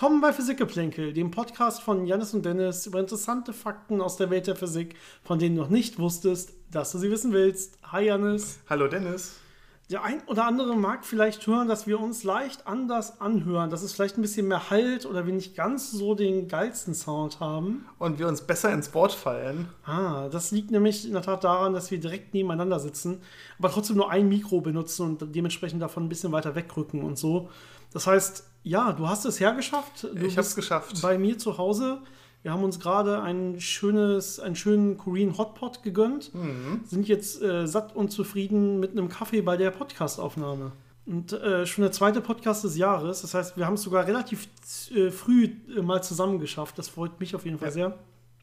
Willkommen bei Physikgeplänkel, dem Podcast von Janis und Dennis über interessante Fakten aus der Welt der Physik, von denen du noch nicht wusstest, dass du sie wissen willst. Hi Janis. Hallo Dennis. Der ein oder andere mag vielleicht hören, dass wir uns leicht anders anhören, dass es vielleicht ein bisschen mehr Halt oder wir nicht ganz so den geilsten Sound haben. Und wir uns besser ins Wort fallen. Ah, das liegt nämlich in der Tat daran, dass wir direkt nebeneinander sitzen, aber trotzdem nur ein Mikro benutzen und dementsprechend davon ein bisschen weiter wegrücken und so. Das heißt, ja, du hast es hergeschafft. Du ich habe es geschafft. Bei mir zu Hause. Wir haben uns gerade ein schönes, einen schönen Korean Hotpot gegönnt. Mhm. Sind jetzt äh, satt und zufrieden mit einem Kaffee bei der Podcastaufnahme. Und äh, schon der zweite Podcast des Jahres. Das heißt, wir haben es sogar relativ äh, früh äh, mal zusammen geschafft. Das freut mich auf jeden Fall ja. sehr.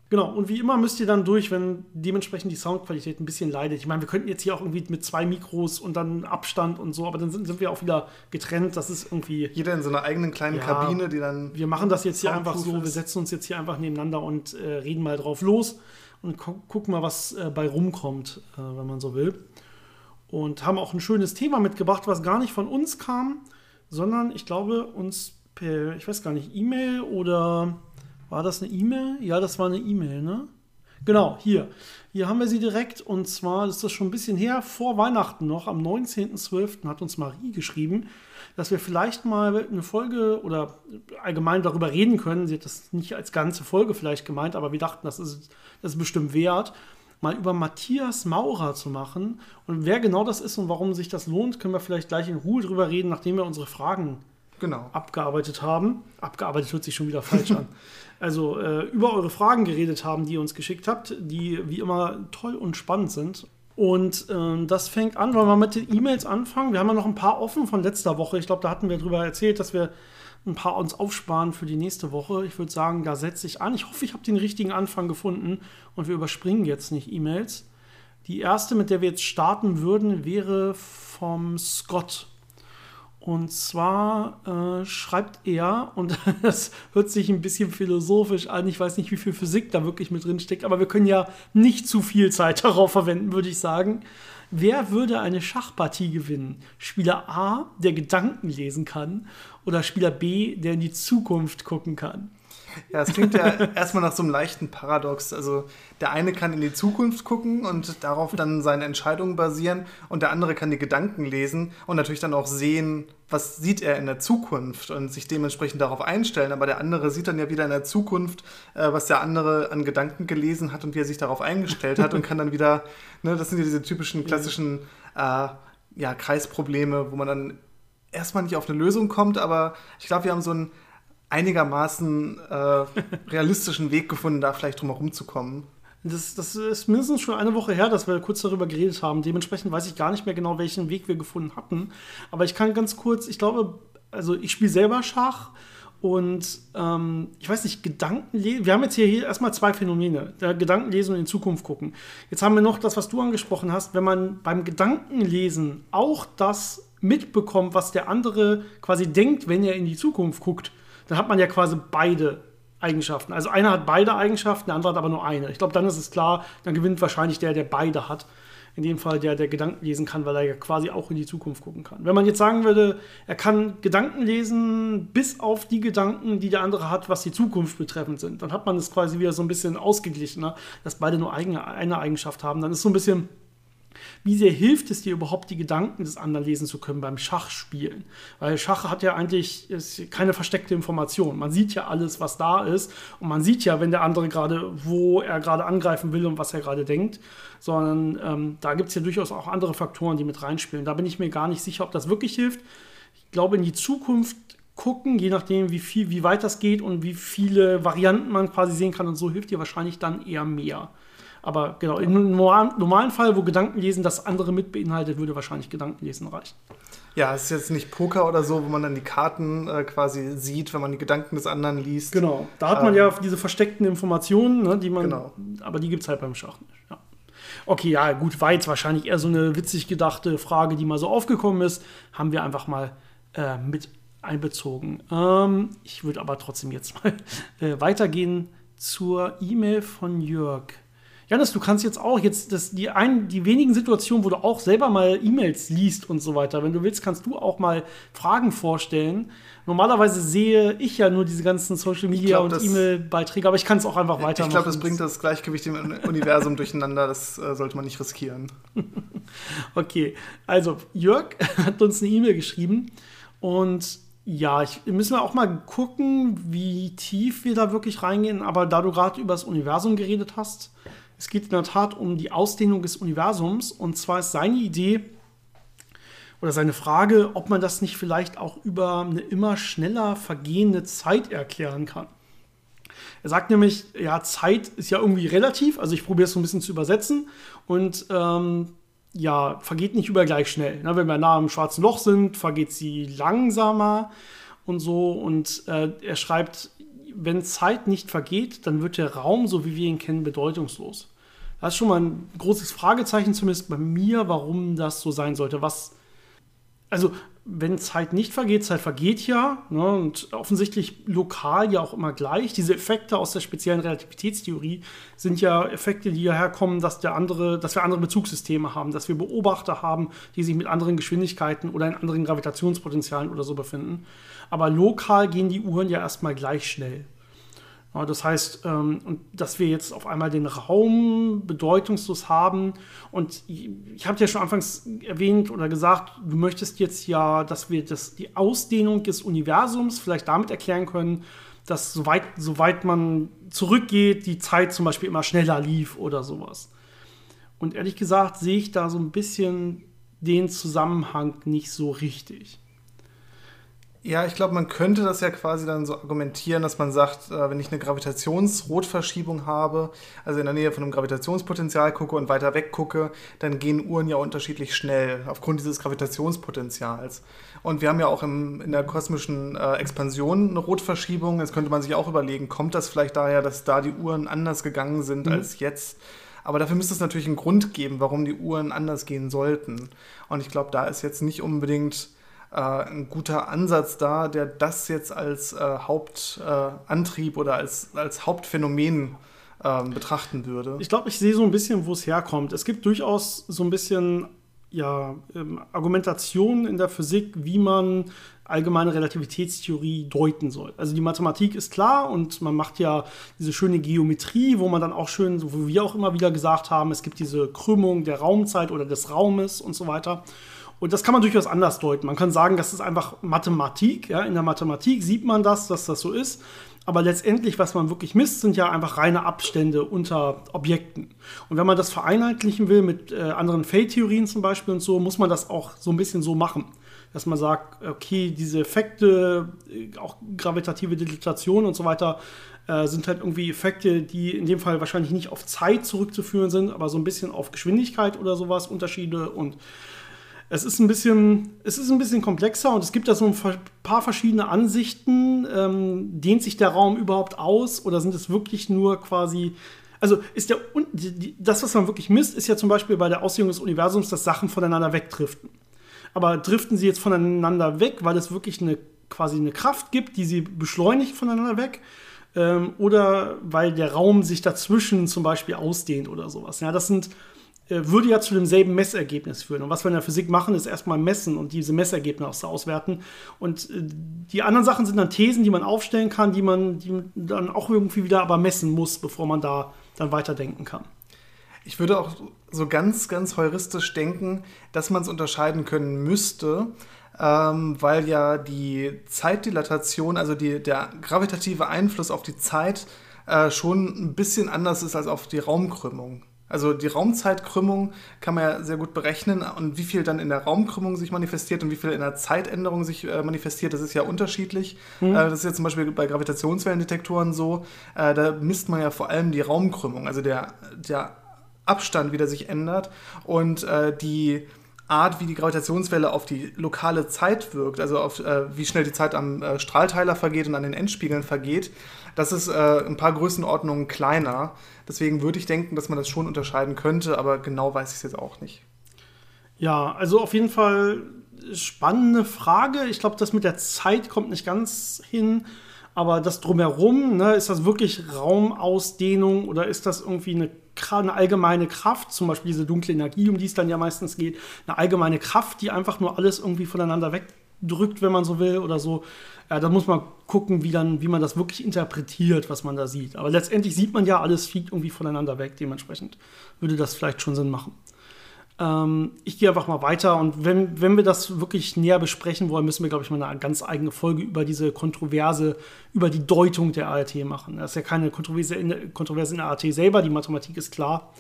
Genau, und wie immer müsst ihr dann durch, wenn dementsprechend die Soundqualität ein bisschen leidet. Ich meine, wir könnten jetzt hier auch irgendwie mit zwei Mikros und dann Abstand und so, aber dann sind, sind wir auch wieder getrennt. Das ist irgendwie. Jeder in so einer eigenen kleinen ja, Kabine, die dann. Wir machen das jetzt hier einfach so, wir setzen uns jetzt hier einfach nebeneinander und äh, reden mal drauf los und gu gucken mal, was äh, bei rumkommt, äh, wenn man so will. Und haben auch ein schönes Thema mitgebracht, was gar nicht von uns kam, sondern ich glaube, uns per, ich weiß gar nicht, E-Mail oder war das eine E-Mail? Ja, das war eine E-Mail, ne? Genau, hier. Hier haben wir sie direkt und zwar ist das schon ein bisschen her, vor Weihnachten noch, am 19.12. hat uns Marie geschrieben, dass wir vielleicht mal eine Folge oder allgemein darüber reden können. Sie hat das nicht als ganze Folge vielleicht gemeint, aber wir dachten, das ist, das ist bestimmt wert, mal über Matthias Maurer zu machen. Und wer genau das ist und warum sich das lohnt, können wir vielleicht gleich in Ruhe drüber reden, nachdem wir unsere Fragen genau. abgearbeitet haben. Abgearbeitet hört sich schon wieder falsch an. Also äh, über eure Fragen geredet haben, die ihr uns geschickt habt, die wie immer toll und spannend sind. Und äh, das fängt an, wollen wir mit den E-Mails anfangen. Wir haben ja noch ein paar offen von letzter Woche. Ich glaube, da hatten wir darüber erzählt, dass wir ein paar uns aufsparen für die nächste Woche. Ich würde sagen, da setze ich an. Ich hoffe, ich habe den richtigen Anfang gefunden und wir überspringen jetzt nicht E-Mails. Die erste, mit der wir jetzt starten würden, wäre vom Scott. Und zwar äh, schreibt er, und das hört sich ein bisschen philosophisch an, ich weiß nicht, wie viel Physik da wirklich mit drin steckt, aber wir können ja nicht zu viel Zeit darauf verwenden, würde ich sagen. Wer würde eine Schachpartie gewinnen? Spieler A, der Gedanken lesen kann, oder Spieler B, der in die Zukunft gucken kann? Ja, es klingt ja erstmal nach so einem leichten Paradox. Also der eine kann in die Zukunft gucken und darauf dann seine Entscheidungen basieren und der andere kann die Gedanken lesen und natürlich dann auch sehen, was sieht er in der Zukunft und sich dementsprechend darauf einstellen. Aber der andere sieht dann ja wieder in der Zukunft, äh, was der andere an Gedanken gelesen hat und wie er sich darauf eingestellt hat und kann dann wieder, ne, das sind ja diese typischen klassischen äh, ja, Kreisprobleme, wo man dann erstmal nicht auf eine Lösung kommt, aber ich glaube, wir haben so ein einigermaßen äh, realistischen Weg gefunden, da vielleicht drum herum zu kommen. Das, das, ist mindestens schon eine Woche her, dass wir kurz darüber geredet haben. Dementsprechend weiß ich gar nicht mehr genau, welchen Weg wir gefunden hatten. Aber ich kann ganz kurz, ich glaube, also ich spiele selber Schach und ähm, ich weiß nicht, Gedankenlesen. Wir haben jetzt hier, hier erstmal zwei Phänomene: Gedankenlesen und in Zukunft gucken. Jetzt haben wir noch das, was du angesprochen hast. Wenn man beim Gedankenlesen auch das mitbekommt, was der andere quasi denkt, wenn er in die Zukunft guckt, dann hat man ja quasi beide Eigenschaften. Also einer hat beide Eigenschaften, der andere hat aber nur eine. Ich glaube, dann ist es klar, dann gewinnt wahrscheinlich der, der beide hat. In dem Fall der, der Gedanken lesen kann, weil er ja quasi auch in die Zukunft gucken kann. Wenn man jetzt sagen würde, er kann Gedanken lesen bis auf die Gedanken, die der andere hat, was die Zukunft betreffend sind, dann hat man es quasi wieder so ein bisschen ausgeglichener, dass beide nur eigene, eine Eigenschaft haben. Dann ist so ein bisschen wie sehr hilft es dir überhaupt, die Gedanken des anderen lesen zu können beim Schachspielen? Weil Schach hat ja eigentlich keine versteckte Information. Man sieht ja alles, was da ist. Und man sieht ja, wenn der andere gerade, wo er gerade angreifen will und was er gerade denkt. Sondern ähm, da gibt es ja durchaus auch andere Faktoren, die mit reinspielen. Da bin ich mir gar nicht sicher, ob das wirklich hilft. Ich glaube, in die Zukunft gucken, je nachdem, wie viel, wie weit das geht und wie viele Varianten man quasi sehen kann. Und so hilft dir wahrscheinlich dann eher mehr. Aber genau, im normalen Fall, wo Gedankenlesen das andere mit beinhaltet, würde wahrscheinlich Gedankenlesen reichen. Ja, es ist jetzt nicht Poker oder so, wo man dann die Karten äh, quasi sieht, wenn man die Gedanken des anderen liest. Genau, da hat man ähm, ja diese versteckten Informationen, ne, die man. Genau. Aber die gibt es halt beim Schach nicht. Ja. Okay, ja, gut, war jetzt wahrscheinlich eher so eine witzig gedachte Frage, die mal so aufgekommen ist. Haben wir einfach mal äh, mit einbezogen. Ähm, ich würde aber trotzdem jetzt mal äh, weitergehen zur E-Mail von Jörg. Janis, du kannst jetzt auch jetzt das, die, ein, die wenigen Situationen, wo du auch selber mal E-Mails liest und so weiter. Wenn du willst, kannst du auch mal Fragen vorstellen. Normalerweise sehe ich ja nur diese ganzen Social Media glaub, und E-Mail-Beiträge, aber ich kann es auch einfach weitermachen. Ich glaube, das bringt das Gleichgewicht im Universum durcheinander. Das äh, sollte man nicht riskieren. okay, also Jörg hat uns eine E-Mail geschrieben und ja, ich, müssen wir auch mal gucken, wie tief wir da wirklich reingehen. Aber da du gerade über das Universum geredet hast, es geht in der Tat um die Ausdehnung des Universums. Und zwar ist seine Idee oder seine Frage, ob man das nicht vielleicht auch über eine immer schneller vergehende Zeit erklären kann. Er sagt nämlich, ja, Zeit ist ja irgendwie relativ, also ich probiere es so ein bisschen zu übersetzen. Und ähm, ja, vergeht nicht überall gleich schnell. Ne? Wenn wir nah am schwarzen Loch sind, vergeht sie langsamer und so. Und äh, er schreibt, wenn Zeit nicht vergeht, dann wird der Raum, so wie wir ihn kennen, bedeutungslos. Das ist schon mal ein großes Fragezeichen, zumindest bei mir, warum das so sein sollte. Was, also wenn Zeit nicht vergeht, Zeit vergeht ja ne, und offensichtlich lokal ja auch immer gleich. Diese Effekte aus der speziellen Relativitätstheorie sind ja Effekte, die hierher kommen, dass, der andere, dass wir andere Bezugssysteme haben, dass wir Beobachter haben, die sich mit anderen Geschwindigkeiten oder in anderen Gravitationspotenzialen oder so befinden. Aber lokal gehen die Uhren ja erstmal gleich schnell. Ja, das heißt, ähm, dass wir jetzt auf einmal den Raum bedeutungslos haben. Und ich habe ja schon anfangs erwähnt oder gesagt, du möchtest jetzt ja, dass wir das, die Ausdehnung des Universums vielleicht damit erklären können, dass soweit, soweit man zurückgeht, die Zeit zum Beispiel immer schneller lief oder sowas. Und ehrlich gesagt sehe ich da so ein bisschen den Zusammenhang nicht so richtig. Ja, ich glaube, man könnte das ja quasi dann so argumentieren, dass man sagt, äh, wenn ich eine Gravitationsrotverschiebung habe, also in der Nähe von einem Gravitationspotenzial gucke und weiter weg gucke, dann gehen Uhren ja unterschiedlich schnell aufgrund dieses Gravitationspotenzials. Und wir haben ja auch im, in der kosmischen äh, Expansion eine Rotverschiebung. Jetzt könnte man sich auch überlegen, kommt das vielleicht daher, dass da die Uhren anders gegangen sind mhm. als jetzt? Aber dafür müsste es natürlich einen Grund geben, warum die Uhren anders gehen sollten. Und ich glaube, da ist jetzt nicht unbedingt äh, ein guter Ansatz da, der das jetzt als äh, Hauptantrieb äh, oder als, als Hauptphänomen ähm, betrachten würde. Ich glaube, ich sehe so ein bisschen, wo es herkommt. Es gibt durchaus so ein bisschen ja, ähm, Argumentationen in der Physik, wie man allgemeine Relativitätstheorie deuten soll. Also die Mathematik ist klar und man macht ja diese schöne Geometrie, wo man dann auch schön, wie wir auch immer wieder gesagt haben, es gibt diese Krümmung der Raumzeit oder des Raumes und so weiter. Und das kann man durchaus anders deuten. Man kann sagen, das ist einfach Mathematik. Ja? In der Mathematik sieht man das, dass das so ist. Aber letztendlich, was man wirklich misst, sind ja einfach reine Abstände unter Objekten. Und wenn man das vereinheitlichen will mit äh, anderen Feldtheorien zum Beispiel und so, muss man das auch so ein bisschen so machen. Dass man sagt, okay, diese Effekte, äh, auch gravitative Dilatation und so weiter, äh, sind halt irgendwie Effekte, die in dem Fall wahrscheinlich nicht auf Zeit zurückzuführen sind, aber so ein bisschen auf Geschwindigkeit oder sowas, Unterschiede und es ist ein bisschen, es ist ein bisschen komplexer und es gibt da so ein paar verschiedene Ansichten. Ähm, dehnt sich der Raum überhaupt aus oder sind es wirklich nur quasi also ist der das, was man wirklich misst, ist ja zum Beispiel bei der Ausdehnung des Universums, dass Sachen voneinander wegdriften. Aber driften sie jetzt voneinander weg, weil es wirklich eine quasi eine Kraft gibt, die sie beschleunigt voneinander weg? Ähm, oder weil der Raum sich dazwischen zum Beispiel ausdehnt oder sowas. Ja, das sind würde ja zu demselben Messergebnis führen. Und was wir in der Physik machen, ist erstmal messen und diese Messergebnisse auswerten. Und äh, die anderen Sachen sind dann Thesen, die man aufstellen kann, die man die dann auch irgendwie wieder aber messen muss, bevor man da dann weiterdenken kann. Ich würde auch so ganz, ganz heuristisch denken, dass man es unterscheiden können müsste, ähm, weil ja die Zeitdilatation, also die, der gravitative Einfluss auf die Zeit, äh, schon ein bisschen anders ist als auf die Raumkrümmung. Also die Raumzeitkrümmung kann man ja sehr gut berechnen und wie viel dann in der Raumkrümmung sich manifestiert und wie viel in der Zeitänderung sich äh, manifestiert, das ist ja unterschiedlich. Mhm. Äh, das ist ja zum Beispiel bei Gravitationswellendetektoren so, äh, da misst man ja vor allem die Raumkrümmung, also der, der Abstand, wie der sich ändert und äh, die Art, wie die Gravitationswelle auf die lokale Zeit wirkt, also auf äh, wie schnell die Zeit am äh, Strahlteiler vergeht und an den Endspiegeln vergeht, das ist ein paar Größenordnungen kleiner. Deswegen würde ich denken, dass man das schon unterscheiden könnte, aber genau weiß ich es jetzt auch nicht. Ja, also auf jeden Fall spannende Frage. Ich glaube, das mit der Zeit kommt nicht ganz hin. Aber das drumherum, ne, ist das wirklich Raumausdehnung oder ist das irgendwie eine eine allgemeine Kraft, zum Beispiel diese dunkle Energie, um die es dann ja meistens geht, eine allgemeine Kraft, die einfach nur alles irgendwie voneinander wegdrückt, wenn man so will oder so. Ja, da muss man gucken, wie, dann, wie man das wirklich interpretiert, was man da sieht. Aber letztendlich sieht man ja, alles fliegt irgendwie voneinander weg. Dementsprechend würde das vielleicht schon Sinn machen. Ähm, ich gehe einfach mal weiter und wenn, wenn wir das wirklich näher besprechen wollen, müssen wir, glaube ich, mal eine ganz eigene Folge über diese Kontroverse, über die Deutung der ART machen. Das ist ja keine Kontroverse in, Kontroverse in der ART selber, die Mathematik ist klar.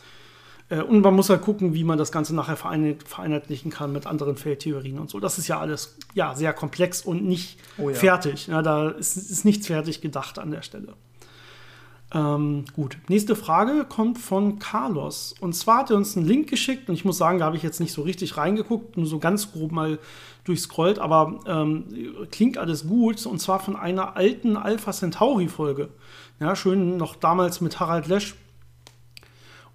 Äh, und man muss halt gucken, wie man das Ganze nachher vereinheitlichen kann mit anderen Feldtheorien und so. Das ist ja alles ja, sehr komplex und nicht oh ja. fertig. Ja, da ist, ist nichts fertig gedacht an der Stelle. Ähm, gut, nächste Frage kommt von Carlos. Und zwar hat er uns einen Link geschickt und ich muss sagen, da habe ich jetzt nicht so richtig reingeguckt, nur so ganz grob mal durchscrollt, aber ähm, klingt alles gut. Und zwar von einer alten Alpha Centauri-Folge. Ja, schön noch damals mit Harald Lesch.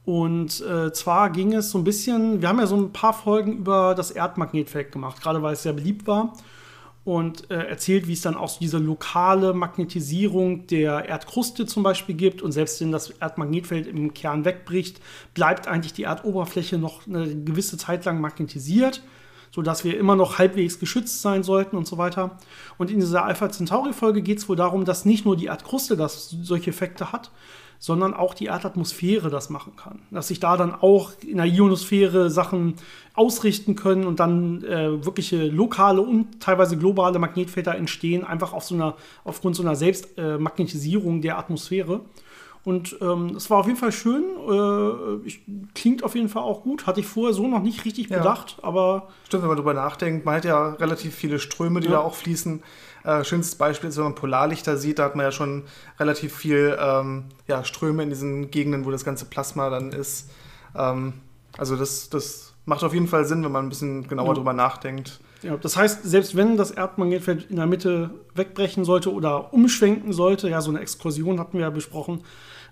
Und äh, zwar ging es so ein bisschen, wir haben ja so ein paar Folgen über das Erdmagnetfeld gemacht, gerade weil es sehr beliebt war und äh, erzählt, wie es dann auch so diese lokale Magnetisierung der Erdkruste zum Beispiel gibt. Und selbst wenn das Erdmagnetfeld im Kern wegbricht, bleibt eigentlich die Erdoberfläche noch eine gewisse Zeit lang magnetisiert, sodass wir immer noch halbwegs geschützt sein sollten und so weiter. Und in dieser Alpha Centauri-Folge geht es wohl darum, dass nicht nur die Erdkruste das solche Effekte hat, sondern auch die Erdatmosphäre das machen kann. Dass sich da dann auch in der Ionosphäre Sachen ausrichten können und dann äh, wirkliche lokale und teilweise globale Magnetfelder entstehen, einfach auf so einer, aufgrund so einer Selbstmagnetisierung äh, der Atmosphäre. Und ähm, es war auf jeden Fall schön. Äh, ich, klingt auf jeden Fall auch gut. Hatte ich vorher so noch nicht richtig ja. bedacht, aber. Stimmt, wenn man darüber nachdenkt, man hat ja relativ viele Ströme, die ja. da auch fließen. Äh, schönstes Beispiel ist, wenn man Polarlichter sieht, da hat man ja schon relativ viel ähm, ja, Ströme in diesen Gegenden, wo das ganze Plasma dann ist. Ähm, also das, das macht auf jeden Fall Sinn, wenn man ein bisschen genauer ja. drüber nachdenkt. Ja, das heißt, selbst wenn das Erdmagnetfeld in der Mitte wegbrechen sollte oder umschwenken sollte, ja, so eine Exkursion hatten wir ja besprochen,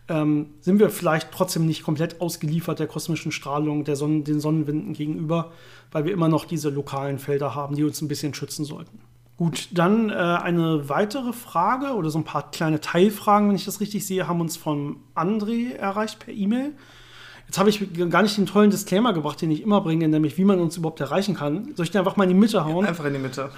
ähm, sind wir vielleicht trotzdem nicht komplett ausgeliefert der kosmischen Strahlung, der Sonnen, den Sonnenwinden gegenüber, weil wir immer noch diese lokalen Felder haben, die uns ein bisschen schützen sollten. Gut, dann äh, eine weitere Frage oder so ein paar kleine Teilfragen, wenn ich das richtig sehe, haben uns von André erreicht per E-Mail. Jetzt habe ich gar nicht den tollen Disclaimer gebracht, den ich immer bringe, nämlich wie man uns überhaupt erreichen kann. Soll ich den einfach mal in die Mitte hauen? Ja, einfach in die Mitte.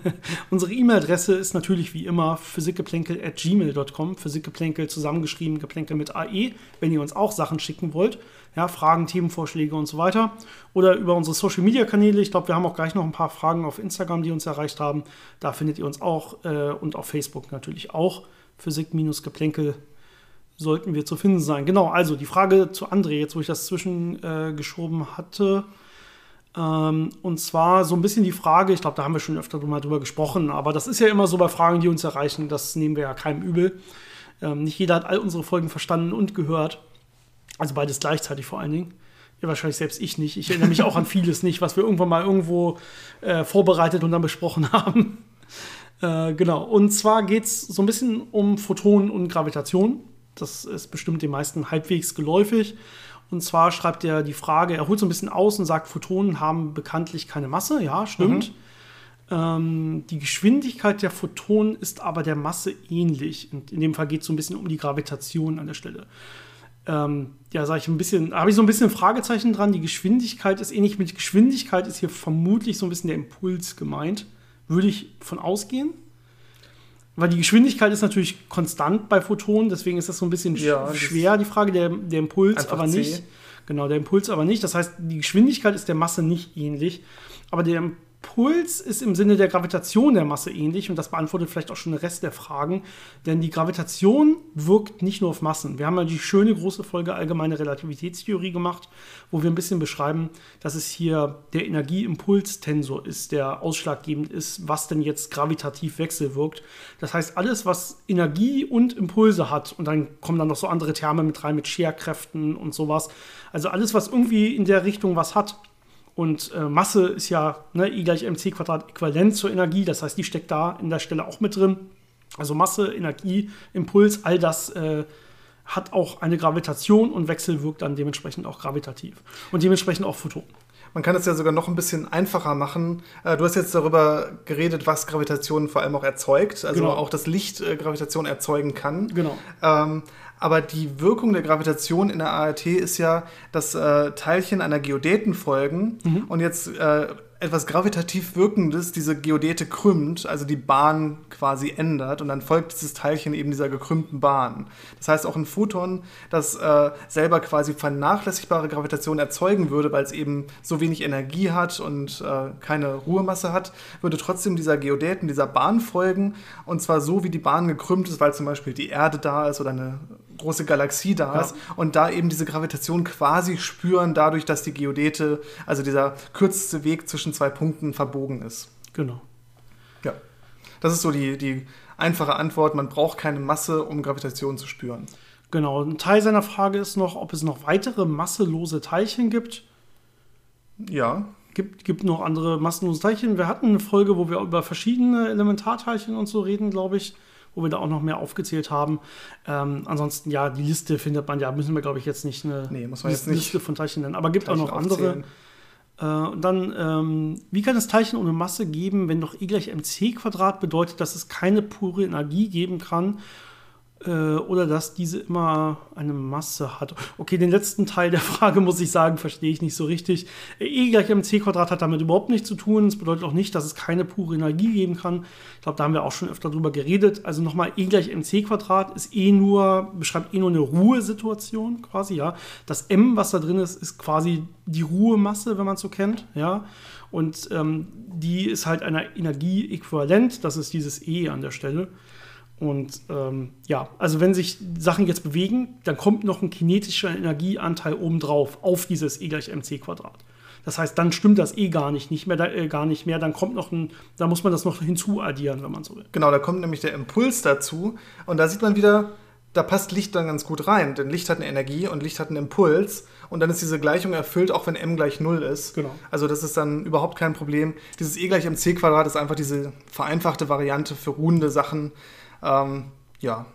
Unsere E-Mail-Adresse ist natürlich wie immer physikgeplänkel.gmail.com. Physikgeplänkel zusammengeschrieben, Geplänkel mit AE, wenn ihr uns auch Sachen schicken wollt ja, Fragen, Themenvorschläge und so weiter. Oder über unsere Social Media Kanäle. Ich glaube, wir haben auch gleich noch ein paar Fragen auf Instagram, die uns erreicht haben. Da findet ihr uns auch äh, und auf Facebook natürlich auch. Physik-Geplänkel sollten wir zu finden sein. Genau, also die Frage zu André, jetzt wo ich das zwischengeschoben äh, hatte. Ähm, und zwar so ein bisschen die Frage, ich glaube, da haben wir schon öfter mal drüber gesprochen, aber das ist ja immer so bei Fragen, die uns erreichen, das nehmen wir ja keinem übel. Ähm, nicht jeder hat all unsere Folgen verstanden und gehört. Also beides gleichzeitig vor allen Dingen. Ja, wahrscheinlich selbst ich nicht. Ich erinnere mich auch an vieles nicht, was wir irgendwann mal irgendwo äh, vorbereitet und dann besprochen haben. Äh, genau. Und zwar geht es so ein bisschen um Photonen und Gravitation. Das ist bestimmt den meisten halbwegs geläufig. Und zwar schreibt er die Frage, er holt so ein bisschen aus und sagt, Photonen haben bekanntlich keine Masse. Ja, stimmt. Mhm. Ähm, die Geschwindigkeit der Photonen ist aber der Masse ähnlich. Und in dem Fall geht es so ein bisschen um die Gravitation an der Stelle ähm, ja, sage ich ein bisschen, habe ich so ein bisschen Fragezeichen dran. Die Geschwindigkeit ist ähnlich mit Geschwindigkeit ist hier vermutlich so ein bisschen der Impuls gemeint. Würde ich von ausgehen. Weil die Geschwindigkeit ist natürlich konstant bei Photonen, deswegen ist das so ein bisschen ja, schwer, die Frage, der, der Impuls aber nicht. C. Genau, der Impuls aber nicht. Das heißt, die Geschwindigkeit ist der Masse nicht ähnlich. Aber der Puls ist im Sinne der Gravitation der Masse ähnlich und das beantwortet vielleicht auch schon den Rest der Fragen, denn die Gravitation wirkt nicht nur auf Massen. Wir haben ja die schöne große Folge allgemeine Relativitätstheorie gemacht, wo wir ein bisschen beschreiben, dass es hier der Energieimpulstensor ist, der ausschlaggebend ist, was denn jetzt gravitativ wechselwirkt. Das heißt, alles, was Energie und Impulse hat, und dann kommen dann noch so andere Terme mit rein, mit Scherkräften und sowas. Also alles, was irgendwie in der Richtung was hat, und äh, Masse ist ja ne, I gleich mc Quadrat äquivalent zur Energie. Das heißt, die steckt da in der Stelle auch mit drin. Also Masse, Energie, Impuls, all das äh, hat auch eine Gravitation und wechselwirkt dann dementsprechend auch gravitativ. Und dementsprechend auch Photonen. man kann es ja sogar noch ein bisschen einfacher machen. Äh, du hast jetzt darüber geredet, was Gravitation vor allem auch erzeugt, also genau. auch das Licht äh, Gravitation erzeugen kann. Genau. Ähm, aber die Wirkung der Gravitation in der ART ist ja, dass äh, Teilchen einer Geodäten folgen mhm. und jetzt äh, etwas gravitativ Wirkendes diese Geodäte krümmt, also die Bahn quasi ändert und dann folgt dieses Teilchen eben dieser gekrümmten Bahn. Das heißt, auch ein Photon, das äh, selber quasi vernachlässigbare Gravitation erzeugen würde, weil es eben so wenig Energie hat und äh, keine Ruhemasse hat, würde trotzdem dieser Geodäten, dieser Bahn folgen und zwar so, wie die Bahn gekrümmt ist, weil zum Beispiel die Erde da ist oder eine große Galaxie da ja. ist und da eben diese Gravitation quasi spüren, dadurch, dass die Geodäte, also dieser kürzeste Weg zwischen zwei Punkten verbogen ist. Genau. Ja. Das ist so die, die einfache Antwort. Man braucht keine Masse, um Gravitation zu spüren. Genau. Ein Teil seiner Frage ist noch, ob es noch weitere masselose Teilchen gibt. Ja. Gibt, gibt noch andere massenlose Teilchen. Wir hatten eine Folge, wo wir über verschiedene Elementarteilchen und so reden, glaube ich wo wir da auch noch mehr aufgezählt haben. Ähm, ansonsten, ja, die Liste findet man ja, müssen wir, glaube ich, jetzt nicht eine nee, muss man Liste, jetzt nicht von Teilchen nennen. Aber gibt Teilchen auch noch andere. Äh, dann, ähm, wie kann es Teilchen ohne Masse geben, wenn doch E gleich mc Quadrat bedeutet, dass es keine pure Energie geben kann oder dass diese immer eine Masse hat. Okay, den letzten Teil der Frage muss ich sagen, verstehe ich nicht so richtig. E gleich mc Quadrat hat damit überhaupt nichts zu tun. Das bedeutet auch nicht, dass es keine pure Energie geben kann. Ich glaube, da haben wir auch schon öfter drüber geredet. Also nochmal, E gleich mc Quadrat ist eh nur, beschreibt eh nur eine Ruhesituation quasi, ja. Das M, was da drin ist, ist quasi die Ruhemasse, wenn man es so kennt, ja. Und ähm, die ist halt einer Energie äquivalent. Das ist dieses E an der Stelle. Und ähm, ja, also wenn sich Sachen jetzt bewegen, dann kommt noch ein kinetischer Energieanteil obendrauf auf dieses E gleich mc Quadrat. Das heißt, dann stimmt das eh gar nicht, nicht mehr, äh, gar nicht mehr. Dann kommt noch ein, da muss man das noch hinzuaddieren, wenn man so will. Genau, da kommt nämlich der Impuls dazu. Und da sieht man wieder, da passt Licht dann ganz gut rein. Denn Licht hat eine Energie und Licht hat einen Impuls. Und dann ist diese Gleichung erfüllt, auch wenn m gleich 0 ist. Genau. Also das ist dann überhaupt kein Problem. Dieses E gleich mc Quadrat ist einfach diese vereinfachte Variante für ruhende Sachen. Ähm, ja,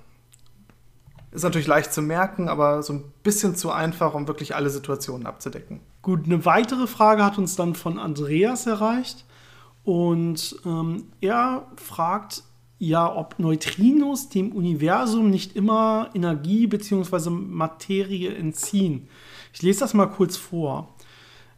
ist natürlich leicht zu merken, aber so ein bisschen zu einfach, um wirklich alle Situationen abzudecken. Gut, eine weitere Frage hat uns dann von Andreas erreicht. Und ähm, er fragt ja, ob Neutrinos dem Universum nicht immer Energie bzw. Materie entziehen. Ich lese das mal kurz vor.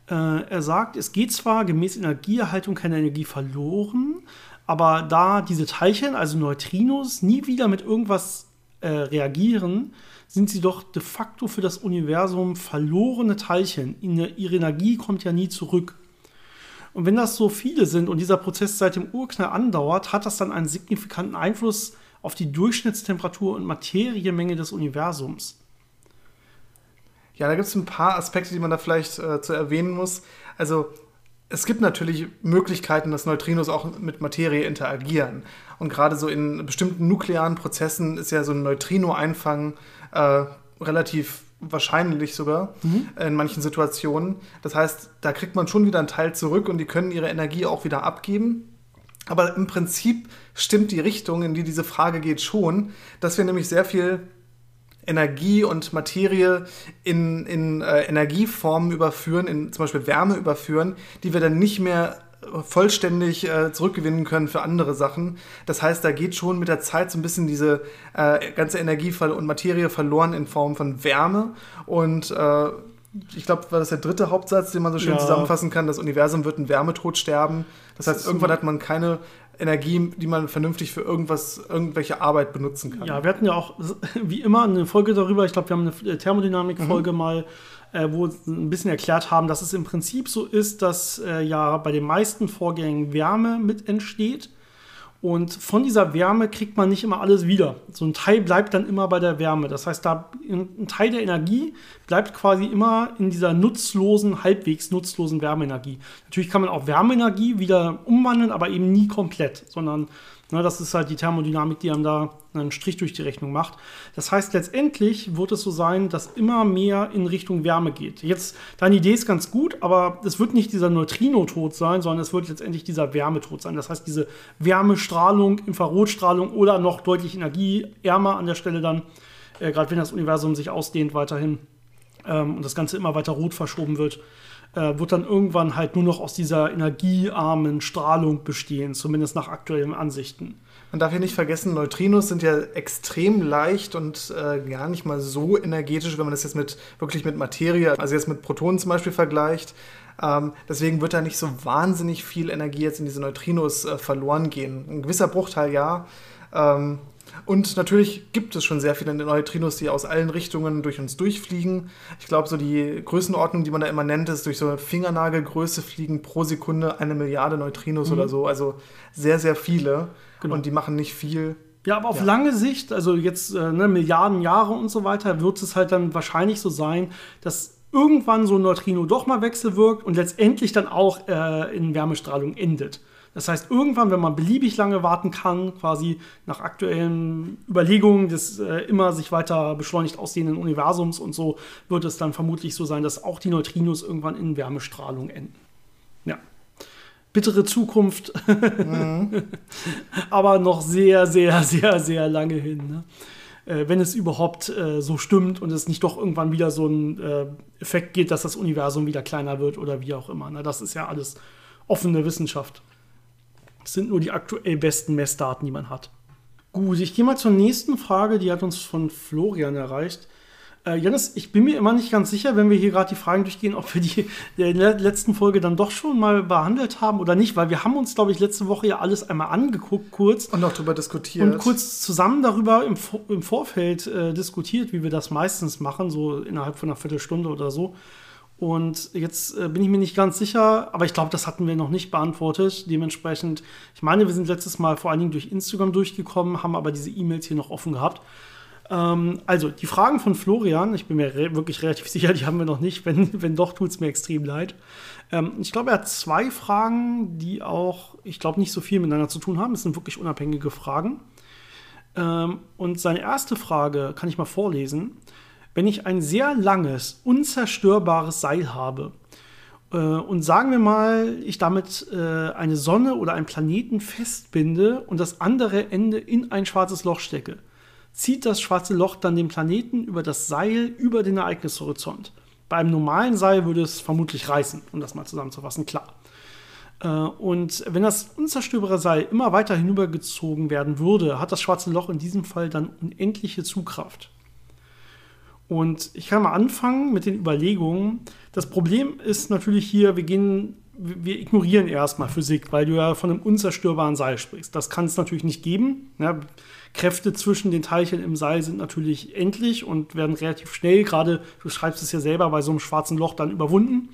Äh, er sagt, es geht zwar gemäß Energieerhaltung keine Energie verloren, aber da diese Teilchen, also Neutrinos, nie wieder mit irgendwas äh, reagieren, sind sie doch de facto für das Universum verlorene Teilchen. Ihre Energie kommt ja nie zurück. Und wenn das so viele sind und dieser Prozess seit dem Urknall andauert, hat das dann einen signifikanten Einfluss auf die Durchschnittstemperatur und Materiemenge des Universums. Ja, da gibt es ein paar Aspekte, die man da vielleicht äh, zu erwähnen muss. Also es gibt natürlich Möglichkeiten, dass Neutrinos auch mit Materie interagieren. Und gerade so in bestimmten nuklearen Prozessen ist ja so ein Neutrino-Einfang äh, relativ wahrscheinlich sogar mhm. in manchen Situationen. Das heißt, da kriegt man schon wieder einen Teil zurück und die können ihre Energie auch wieder abgeben. Aber im Prinzip stimmt die Richtung, in die diese Frage geht, schon, dass wir nämlich sehr viel Energie und Materie in, in äh, Energieformen überführen, in zum Beispiel Wärme überführen, die wir dann nicht mehr vollständig äh, zurückgewinnen können für andere Sachen. Das heißt, da geht schon mit der Zeit so ein bisschen diese äh, ganze Energie und Materie verloren in Form von Wärme. Und äh, ich glaube, war das der dritte Hauptsatz, den man so schön ja. zusammenfassen kann. Das Universum wird ein Wärmetod sterben. Das heißt, irgendwann hat man keine Energie, die man vernünftig für irgendwas, irgendwelche Arbeit benutzen kann. Ja, wir hatten ja auch wie immer eine Folge darüber. Ich glaube, wir haben eine Thermodynamik-Folge mhm. mal, äh, wo wir ein bisschen erklärt haben, dass es im Prinzip so ist, dass äh, ja bei den meisten Vorgängen Wärme mit entsteht und von dieser Wärme kriegt man nicht immer alles wieder. So ein Teil bleibt dann immer bei der Wärme. Das heißt, da ein Teil der Energie bleibt quasi immer in dieser nutzlosen, halbwegs nutzlosen Wärmeenergie. Natürlich kann man auch Wärmeenergie wieder umwandeln, aber eben nie komplett, sondern Ne, das ist halt die Thermodynamik, die einem da einen Strich durch die Rechnung macht. Das heißt, letztendlich wird es so sein, dass immer mehr in Richtung Wärme geht. Jetzt, deine Idee ist ganz gut, aber es wird nicht dieser Neutrino-Tod sein, sondern es wird letztendlich dieser Wärmetod sein. Das heißt, diese Wärmestrahlung, Infrarotstrahlung oder noch deutlich energieärmer an der Stelle dann, äh, gerade wenn das Universum sich ausdehnt weiterhin ähm, und das Ganze immer weiter rot verschoben wird, äh, wird dann irgendwann halt nur noch aus dieser energiearmen Strahlung bestehen, zumindest nach aktuellen Ansichten. Man darf hier nicht vergessen, Neutrinos sind ja extrem leicht und äh, gar nicht mal so energetisch, wenn man das jetzt mit wirklich mit Materie, also jetzt mit Protonen zum Beispiel vergleicht. Ähm, deswegen wird da nicht so wahnsinnig viel Energie jetzt in diese Neutrinos äh, verloren gehen. Ein gewisser Bruchteil ja. Ähm, und natürlich gibt es schon sehr viele Neutrinos, die aus allen Richtungen durch uns durchfliegen. Ich glaube, so die Größenordnung, die man da immer nennt, ist durch so eine Fingernagelgröße fliegen pro Sekunde eine Milliarde Neutrinos mhm. oder so. Also sehr, sehr viele. Genau. Und die machen nicht viel. Ja, aber auf ja. lange Sicht, also jetzt äh, ne, Milliarden Jahre und so weiter, wird es halt dann wahrscheinlich so sein, dass irgendwann so ein Neutrino doch mal wechselwirkt und letztendlich dann auch äh, in Wärmestrahlung endet. Das heißt, irgendwann, wenn man beliebig lange warten kann, quasi nach aktuellen Überlegungen des äh, immer sich weiter beschleunigt ausdehnenden Universums und so, wird es dann vermutlich so sein, dass auch die Neutrinos irgendwann in Wärmestrahlung enden. Ja. Bittere Zukunft, mhm. aber noch sehr, sehr, sehr, sehr lange hin. Ne? Äh, wenn es überhaupt äh, so stimmt und es nicht doch irgendwann wieder so ein äh, Effekt geht, dass das Universum wieder kleiner wird oder wie auch immer. Ne? Das ist ja alles offene Wissenschaft. Das sind nur die aktuell besten Messdaten, die man hat. Gut, ich gehe mal zur nächsten Frage, die hat uns von Florian erreicht. Äh, Janis, ich bin mir immer nicht ganz sicher, wenn wir hier gerade die Fragen durchgehen, ob wir die in der letzten Folge dann doch schon mal behandelt haben oder nicht, weil wir haben uns, glaube ich, letzte Woche ja alles einmal angeguckt, kurz. Und auch darüber diskutiert. Und kurz zusammen darüber im, im Vorfeld äh, diskutiert, wie wir das meistens machen, so innerhalb von einer Viertelstunde oder so. Und jetzt äh, bin ich mir nicht ganz sicher, aber ich glaube, das hatten wir noch nicht beantwortet. Dementsprechend, ich meine, wir sind letztes Mal vor allen Dingen durch Instagram durchgekommen, haben aber diese E-Mails hier noch offen gehabt. Ähm, also, die Fragen von Florian, ich bin mir re wirklich relativ sicher, die haben wir noch nicht. Wenn, wenn doch, tut es mir extrem leid. Ähm, ich glaube, er hat zwei Fragen, die auch, ich glaube, nicht so viel miteinander zu tun haben. Es sind wirklich unabhängige Fragen. Ähm, und seine erste Frage kann ich mal vorlesen wenn ich ein sehr langes, unzerstörbares Seil habe äh, und sagen wir mal, ich damit äh, eine Sonne oder einen Planeten festbinde und das andere Ende in ein schwarzes Loch stecke, zieht das schwarze Loch dann den Planeten über das Seil über den Ereignishorizont. Bei einem normalen Seil würde es vermutlich reißen, um das mal zusammenzufassen, klar. Äh, und wenn das unzerstörbare Seil immer weiter hinübergezogen werden würde, hat das schwarze Loch in diesem Fall dann unendliche Zugkraft. Und ich kann mal anfangen mit den Überlegungen. Das Problem ist natürlich hier, wir gehen, wir ignorieren erstmal Physik, weil du ja von einem unzerstörbaren Seil sprichst. Das kann es natürlich nicht geben. Ja, Kräfte zwischen den Teilchen im Seil sind natürlich endlich und werden relativ schnell, gerade du schreibst es ja selber, bei so einem schwarzen Loch dann überwunden.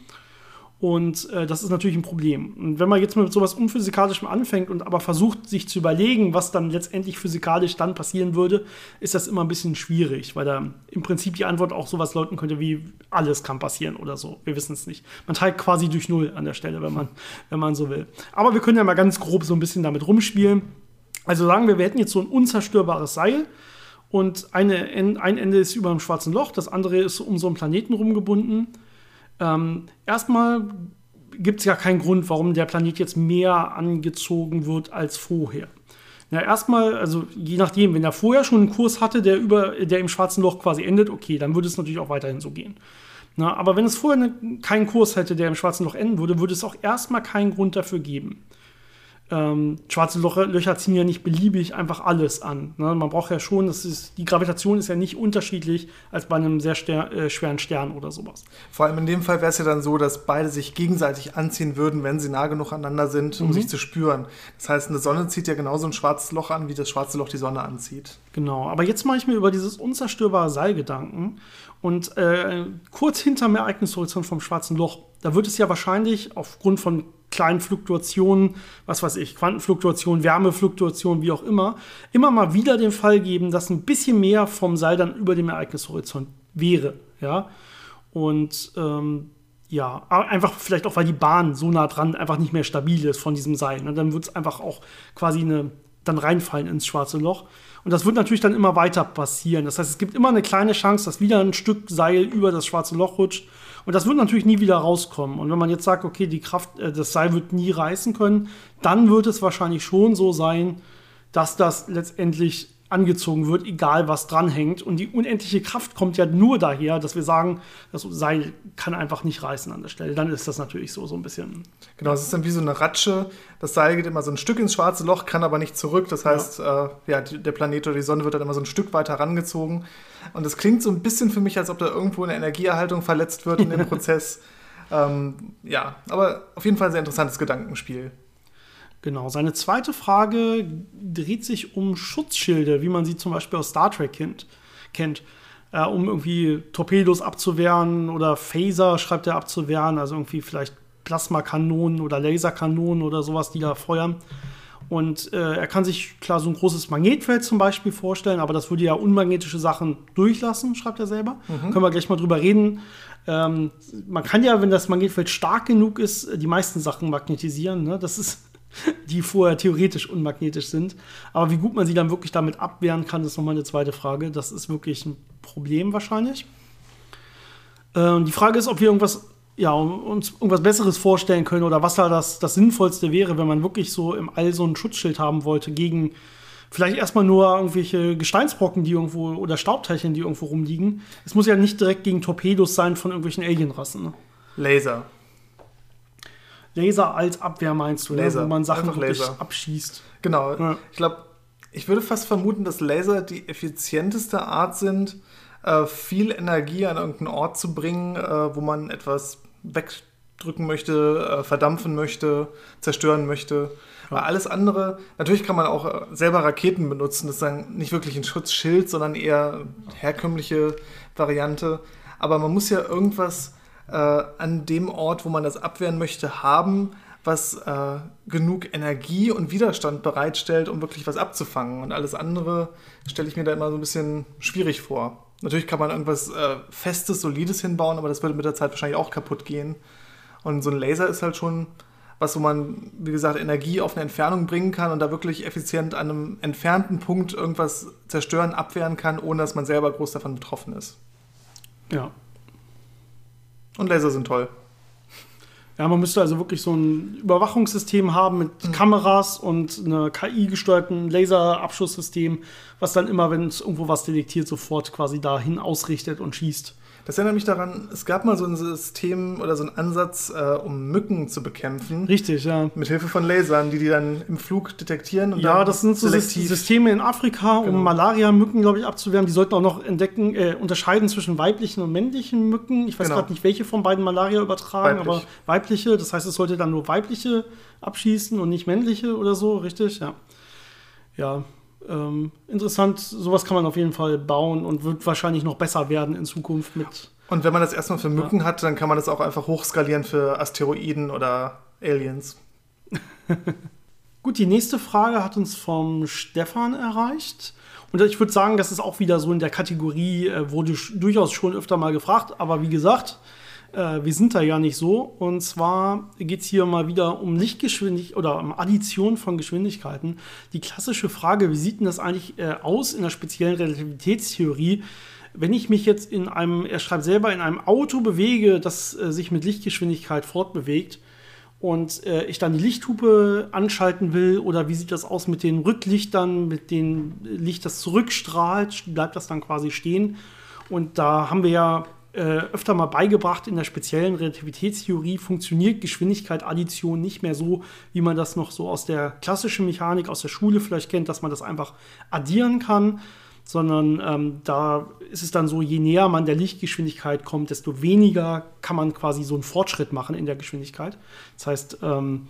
Und äh, das ist natürlich ein Problem. Und wenn man jetzt mit sowas Unphysikalischem anfängt und aber versucht, sich zu überlegen, was dann letztendlich physikalisch dann passieren würde, ist das immer ein bisschen schwierig, weil da im Prinzip die Antwort auch sowas lauten könnte wie alles kann passieren oder so. Wir wissen es nicht. Man teilt quasi durch Null an der Stelle, wenn man, wenn man so will. Aber wir können ja mal ganz grob so ein bisschen damit rumspielen. Also sagen wir, wir hätten jetzt so ein unzerstörbares Seil und eine, ein Ende ist über einem schwarzen Loch, das andere ist um so einen Planeten rumgebunden. Ähm, erstmal gibt es ja keinen Grund, warum der Planet jetzt mehr angezogen wird als vorher. Ja, erstmal, also je nachdem, wenn er vorher schon einen Kurs hatte, der, über, der im schwarzen Loch quasi endet, okay, dann würde es natürlich auch weiterhin so gehen. Na, aber wenn es vorher eine, keinen Kurs hätte, der im schwarzen Loch enden würde, würde es auch erstmal keinen Grund dafür geben ähm, schwarze Löcher ziehen ja nicht beliebig einfach alles an. Ne? Man braucht ja schon, das ist, die Gravitation ist ja nicht unterschiedlich als bei einem sehr ster äh, schweren Stern oder sowas. Vor allem in dem Fall wäre es ja dann so, dass beide sich gegenseitig anziehen würden, wenn sie nah genug aneinander sind, um mhm. sich zu spüren. Das heißt, eine Sonne zieht ja genauso ein schwarzes Loch an, wie das schwarze Loch die Sonne anzieht. Genau, aber jetzt mache ich mir über dieses unzerstörbare Seil Gedanken. Und äh, kurz hinterm Ereignishorizont vom schwarzen Loch, da wird es ja wahrscheinlich aufgrund von kleinen Fluktuationen, was weiß ich, Quantenfluktuationen, Wärmefluktuationen, wie auch immer, immer mal wieder den Fall geben, dass ein bisschen mehr vom Seil dann über dem Ereignishorizont wäre. Ja? Und ähm, ja, einfach vielleicht auch, weil die Bahn so nah dran einfach nicht mehr stabil ist von diesem Seil. Ne? Dann wird es einfach auch quasi eine, dann reinfallen ins schwarze Loch. Und das wird natürlich dann immer weiter passieren. Das heißt, es gibt immer eine kleine Chance, dass wieder ein Stück Seil über das schwarze Loch rutscht und das wird natürlich nie wieder rauskommen. Und wenn man jetzt sagt, okay, die Kraft, äh, das Seil wird nie reißen können, dann wird es wahrscheinlich schon so sein, dass das letztendlich angezogen wird, egal was dranhängt. Und die unendliche Kraft kommt ja nur daher, dass wir sagen, das Seil kann einfach nicht reißen an der Stelle. Dann ist das natürlich so, so ein bisschen. Genau, es ist dann wie so eine Ratsche. Das Seil geht immer so ein Stück ins schwarze Loch, kann aber nicht zurück. Das heißt, ja, äh, ja der Planet oder die Sonne wird dann immer so ein Stück weiter rangezogen. Und es klingt so ein bisschen für mich, als ob da irgendwo eine Energieerhaltung verletzt wird in dem Prozess. Ähm, ja, aber auf jeden Fall ein sehr interessantes Gedankenspiel. Genau. Seine zweite Frage dreht sich um Schutzschilde, wie man sie zum Beispiel aus Star Trek kennt. kennt äh, um irgendwie Torpedos abzuwehren oder Phaser, schreibt er, abzuwehren, also irgendwie vielleicht Plasmakanonen oder Laserkanonen oder sowas, die da feuern. Und äh, er kann sich klar so ein großes Magnetfeld zum Beispiel vorstellen, aber das würde ja unmagnetische Sachen durchlassen, schreibt er selber. Mhm. Können wir gleich mal drüber reden. Ähm, man kann ja, wenn das Magnetfeld stark genug ist, die meisten Sachen magnetisieren. Ne? Das ist die vorher theoretisch unmagnetisch sind. Aber wie gut man sie dann wirklich damit abwehren kann, ist nochmal eine zweite Frage. Das ist wirklich ein Problem wahrscheinlich. Äh, die Frage ist, ob wir irgendwas, ja, uns irgendwas Besseres vorstellen können oder was da das, das Sinnvollste wäre, wenn man wirklich so im All so ein Schutzschild haben wollte gegen vielleicht erstmal nur irgendwelche Gesteinsbrocken, die irgendwo oder Staubteilchen, die irgendwo rumliegen. Es muss ja nicht direkt gegen Torpedos sein von irgendwelchen Alienrassen. Ne? Laser. Laser als Abwehr meinst du, Laser. Ne? wo man Sachen wirklich Laser. abschießt. Genau. Ja. Ich glaube, ich würde fast vermuten, dass Laser die effizienteste Art sind, äh, viel Energie an irgendeinen Ort zu bringen, äh, wo man etwas wegdrücken möchte, äh, verdampfen möchte, zerstören möchte. Weil alles andere, natürlich kann man auch selber Raketen benutzen, das ist dann nicht wirklich ein Schutzschild, sondern eher herkömmliche Variante. Aber man muss ja irgendwas äh, an dem Ort, wo man das abwehren möchte, haben, was äh, genug Energie und Widerstand bereitstellt, um wirklich was abzufangen. Und alles andere stelle ich mir da immer so ein bisschen schwierig vor. Natürlich kann man irgendwas äh, Festes, Solides hinbauen, aber das würde mit der Zeit wahrscheinlich auch kaputt gehen. Und so ein Laser ist halt schon was, wo man, wie gesagt, Energie auf eine Entfernung bringen kann und da wirklich effizient an einem entfernten Punkt irgendwas zerstören, abwehren kann, ohne dass man selber groß davon betroffen ist. Ja. Und Laser sind toll. Ja, man müsste also wirklich so ein Überwachungssystem haben mit Kameras und einer KI-gesteuerten Laserabschusssystem, was dann immer, wenn es irgendwo was detektiert, sofort quasi dahin ausrichtet und schießt. Das erinnert mich daran, es gab mal so ein System oder so einen Ansatz, äh, um Mücken zu bekämpfen. Richtig, ja. Mit Hilfe von Lasern, die die dann im Flug detektieren. Und Ja, das sind so selektiv- Systeme in Afrika, um Genau. Malaria-Mücken, glaube ich, abzuwehren. Die sollten auch noch entdecken, äh, unterscheiden zwischen weiblichen und männlichen Mücken. Ich weiß Genau. gerade nicht, welche von beiden Malaria übertragen, Weiblich. aber weibliche. Das heißt, es sollte dann nur weibliche abschießen und nicht männliche oder so, richtig? Ja. Ja. Ähm, interessant, sowas kann man auf jeden Fall bauen und wird wahrscheinlich noch besser werden in Zukunft mit. Und wenn man das erstmal für Mücken hat, dann kann man das auch einfach hochskalieren für Asteroiden oder Aliens. Gut, die nächste Frage hat uns vom Stefan erreicht. Und ich würde sagen, das ist auch wieder so in der Kategorie, äh, wurde durchaus schon öfter mal gefragt. Aber wie gesagt, äh, wir sind da ja nicht so. Und zwar geht es hier mal wieder um Lichtgeschwindigkeit oder um Addition von Geschwindigkeiten. Die klassische Frage, wie sieht denn das eigentlich äh, aus in der speziellen Relativitätstheorie? Wenn ich mich jetzt in einem, er schreibt selber, in einem Auto bewege, das äh, sich mit Lichtgeschwindigkeit fortbewegt, und äh, ich dann die Lichthupe anschalten will oder wie sieht das aus mit den Rücklichtern, mit dem Licht, das zurückstrahlt, bleibt das dann quasi stehen. Und da haben wir ja äh, öfter mal beigebracht, in der speziellen Relativitätstheorie funktioniert Geschwindigkeit-Addition nicht mehr so, wie man das noch so aus der klassischen Mechanik, aus der Schule vielleicht kennt, dass man das einfach addieren kann, sondern ähm, da ist es dann so, je näher man der Lichtgeschwindigkeit kommt, desto weniger kann man quasi so einen Fortschritt machen in der Geschwindigkeit. Das heißt, ähm,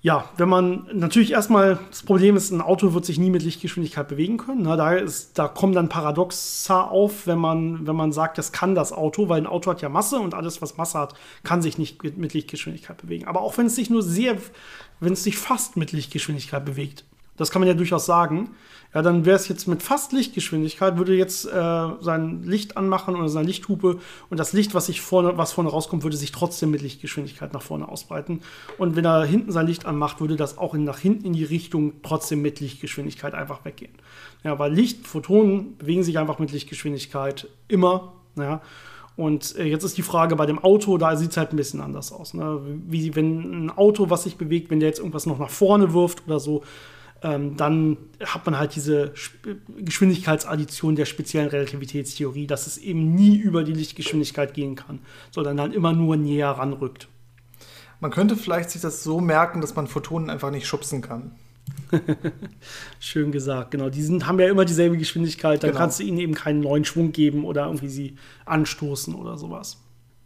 ja, wenn man natürlich erstmal, das Problem ist, ein Auto wird sich nie mit Lichtgeschwindigkeit bewegen können. Na, da, ist, da kommen dann Paradoxa auf, wenn man, wenn man sagt, das kann das Auto, weil ein Auto hat ja Masse und alles, was Masse hat, kann sich nicht mit, Lichtgeschwindigkeit bewegen. Aber auch wenn es sich nur sehr, wenn es sich fast mit Lichtgeschwindigkeit bewegt, das kann man ja durchaus sagen, ja, dann wäre es jetzt mit fast Lichtgeschwindigkeit, würde jetzt äh, sein Licht anmachen oder seine Lichthupe und das Licht, was sich vorne, was vorne rauskommt, würde sich trotzdem mit Lichtgeschwindigkeit nach vorne ausbreiten. Und wenn er hinten sein Licht anmacht, würde das auch in, nach hinten in die Richtung trotzdem mit Lichtgeschwindigkeit einfach weggehen. Ja, weil Licht, Photonen bewegen sich einfach mit Lichtgeschwindigkeit immer. Ja. Und äh, jetzt ist die Frage bei dem Auto, da sieht es halt ein bisschen anders aus. Ne? Wie wenn ein Auto, was sich bewegt, wenn der jetzt irgendwas noch nach vorne wirft oder so, ähm, dann hat man halt diese Geschwindigkeitsaddition der speziellen Relativitätstheorie, dass es eben nie über die Lichtgeschwindigkeit gehen kann, sondern dann immer nur näher ranrückt. Man könnte vielleicht sich das so merken, dass man Photonen einfach nicht schubsen kann. Schön gesagt, genau. Die sind, haben ja immer dieselbe Geschwindigkeit, dann genau. kannst du ihnen eben keinen neuen Schwung geben oder irgendwie sie anstoßen oder sowas.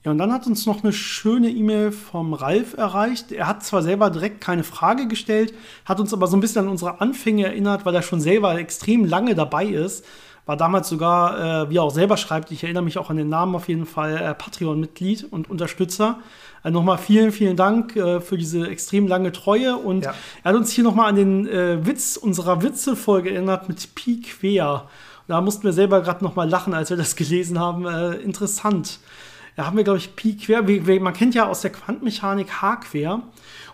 Ja, und dann hat uns noch eine schöne E-Mail vom Ralf erreicht. Er hat zwar selber direkt keine Frage gestellt, hat uns aber so ein bisschen an unsere Anfänge erinnert, weil er schon selber extrem lange dabei ist. War damals sogar, äh, wie er auch selber schreibt, ich erinnere mich auch an den Namen auf jeden Fall, äh, Patreon-Mitglied und Unterstützer. Also nochmal vielen, vielen Dank äh, für diese extrem lange Treue. Und ja. er hat uns hier nochmal an den äh, Witz unserer Witze-Folge erinnert mit Pi quer. Da mussten wir selber gerade nochmal lachen, als wir das gelesen haben. Äh, interessant. Da haben wir, glaube ich, Pi quer. Man kennt ja aus der Quantenmechanik H quer.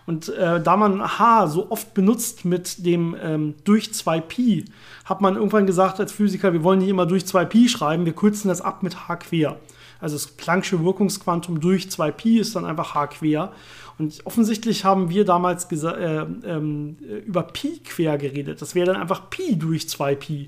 Und äh, da man H so oft benutzt mit dem ähm, durch 2Pi, hat man irgendwann gesagt als Physiker, wir wollen nicht immer durch 2Pi schreiben, wir kürzen das ab mit H quer. Also das Planck'sche Wirkungsquantum durch 2Pi ist dann einfach H quer. Und offensichtlich haben wir damals äh, ähm, über Pi quer geredet. Das wäre dann einfach Pi durch 2Pi.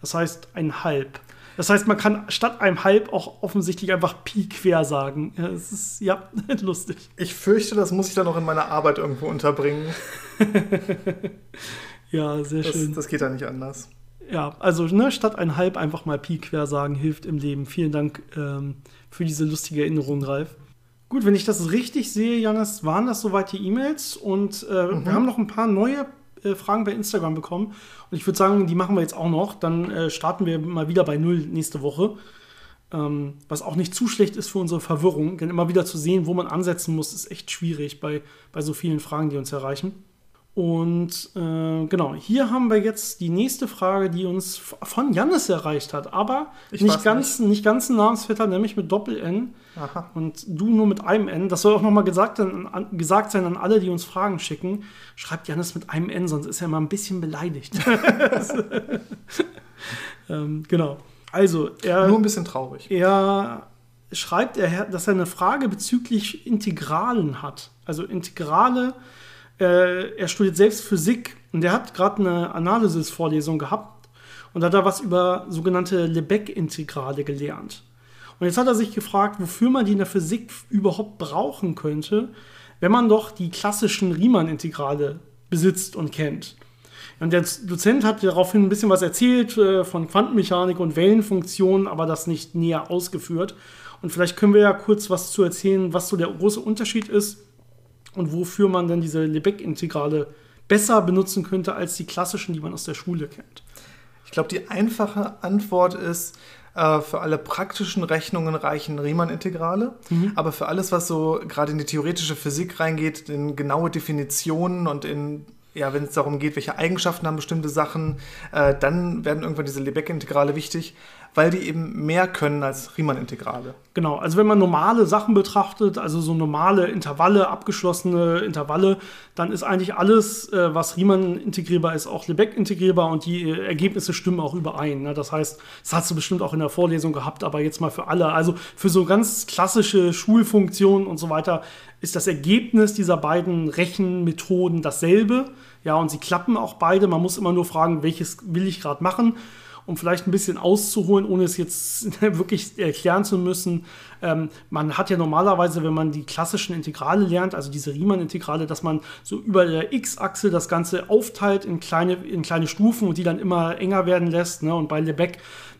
Das heißt ein Halb. Das heißt, man kann statt einem Halb auch offensichtlich einfach Pi quer sagen. Ja, es ist ja lustig. Ich fürchte, das muss ich dann auch in meiner Arbeit irgendwo unterbringen. ja, sehr das, schön. Das geht ja nicht anders. Ja, also ne, statt ein Halb einfach mal Pi quer sagen hilft im Leben. Vielen Dank ähm, für diese lustige Erinnerung, Ralf. Gut, wenn ich das richtig sehe, Janis, waren das soweit die E-Mails und äh, mhm. wir haben noch ein paar neue äh, Fragen bei Instagram bekommen. Und ich würde sagen, die machen wir jetzt auch noch. Dann äh, starten wir mal wieder bei Null nächste Woche. Ähm, was auch nicht zu schlecht ist für unsere Verwirrung. Denn immer wieder zu sehen, wo man ansetzen muss, ist echt schwierig bei, bei so vielen Fragen, die uns erreichen. Und äh, genau, hier haben wir jetzt die nächste Frage, die uns von Jannis erreicht hat, aber ich nicht ganz, nicht. nicht ganz ein Namensvetter, nämlich mit Doppel-N. Und du nur mit einem N. Das soll auch nochmal gesagt, gesagt sein an alle, die uns Fragen schicken. Schreibt Jannis mit einem N, sonst ist er mal ein bisschen beleidigt. ähm, genau. Also, er. Nur ein bisschen traurig. Er schreibt, er, dass er eine Frage bezüglich Integralen hat. Also Integrale äh, er studiert selbst Physik und er hat gerade eine Analysis-Vorlesung gehabt und hat da was über sogenannte Lebesgue-Integrale gelernt. Und jetzt hat er sich gefragt, wofür man die in der Physik überhaupt brauchen könnte, wenn man doch die klassischen Riemann-Integrale besitzt und kennt. Und der Dozent hat daraufhin ein bisschen was erzählt äh, von Quantenmechanik und Wellenfunktionen, aber das nicht näher ausgeführt. Und vielleicht können wir ja kurz was zu erzählen, was so der große Unterschied ist und wofür man dann diese Lebesgue-Integrale besser benutzen könnte als die klassischen, die man aus der Schule kennt. Ich glaube, die einfache Antwort ist, äh, für alle praktischen Rechnungen reichen Riemann-Integrale, mhm. aber für alles, was so gerade in die theoretische Physik reingeht, in genaue Definitionen und in ja, wenn es darum geht, welche Eigenschaften haben bestimmte Sachen, äh, dann werden irgendwann diese Lebesgue-Integrale wichtig weil die eben mehr können als Riemann-Integrale. Genau, also wenn man normale Sachen betrachtet, also so normale Intervalle, abgeschlossene Intervalle, dann ist eigentlich alles, äh, was Riemann integrierbar ist, auch Lebesgue integrierbar und die äh, Ergebnisse stimmen auch überein. Ne? Das heißt, das hast du bestimmt auch in der Vorlesung gehabt, aber jetzt mal für alle. Also für so ganz klassische Schulfunktionen und so weiter ist das Ergebnis dieser beiden Rechenmethoden dasselbe. Ja, und sie klappen auch beide. Man muss immer nur fragen, welches will ich gerade machen um vielleicht ein bisschen auszuholen, ohne es jetzt wirklich erklären zu müssen. Ähm, man hat ja normalerweise, wenn man die klassischen Integrale lernt, also diese Riemann-Integrale, dass man so über der x-Achse das Ganze aufteilt in kleine, in kleine Stufen und die dann immer enger werden lässt. Ne? Und bei Lebesgue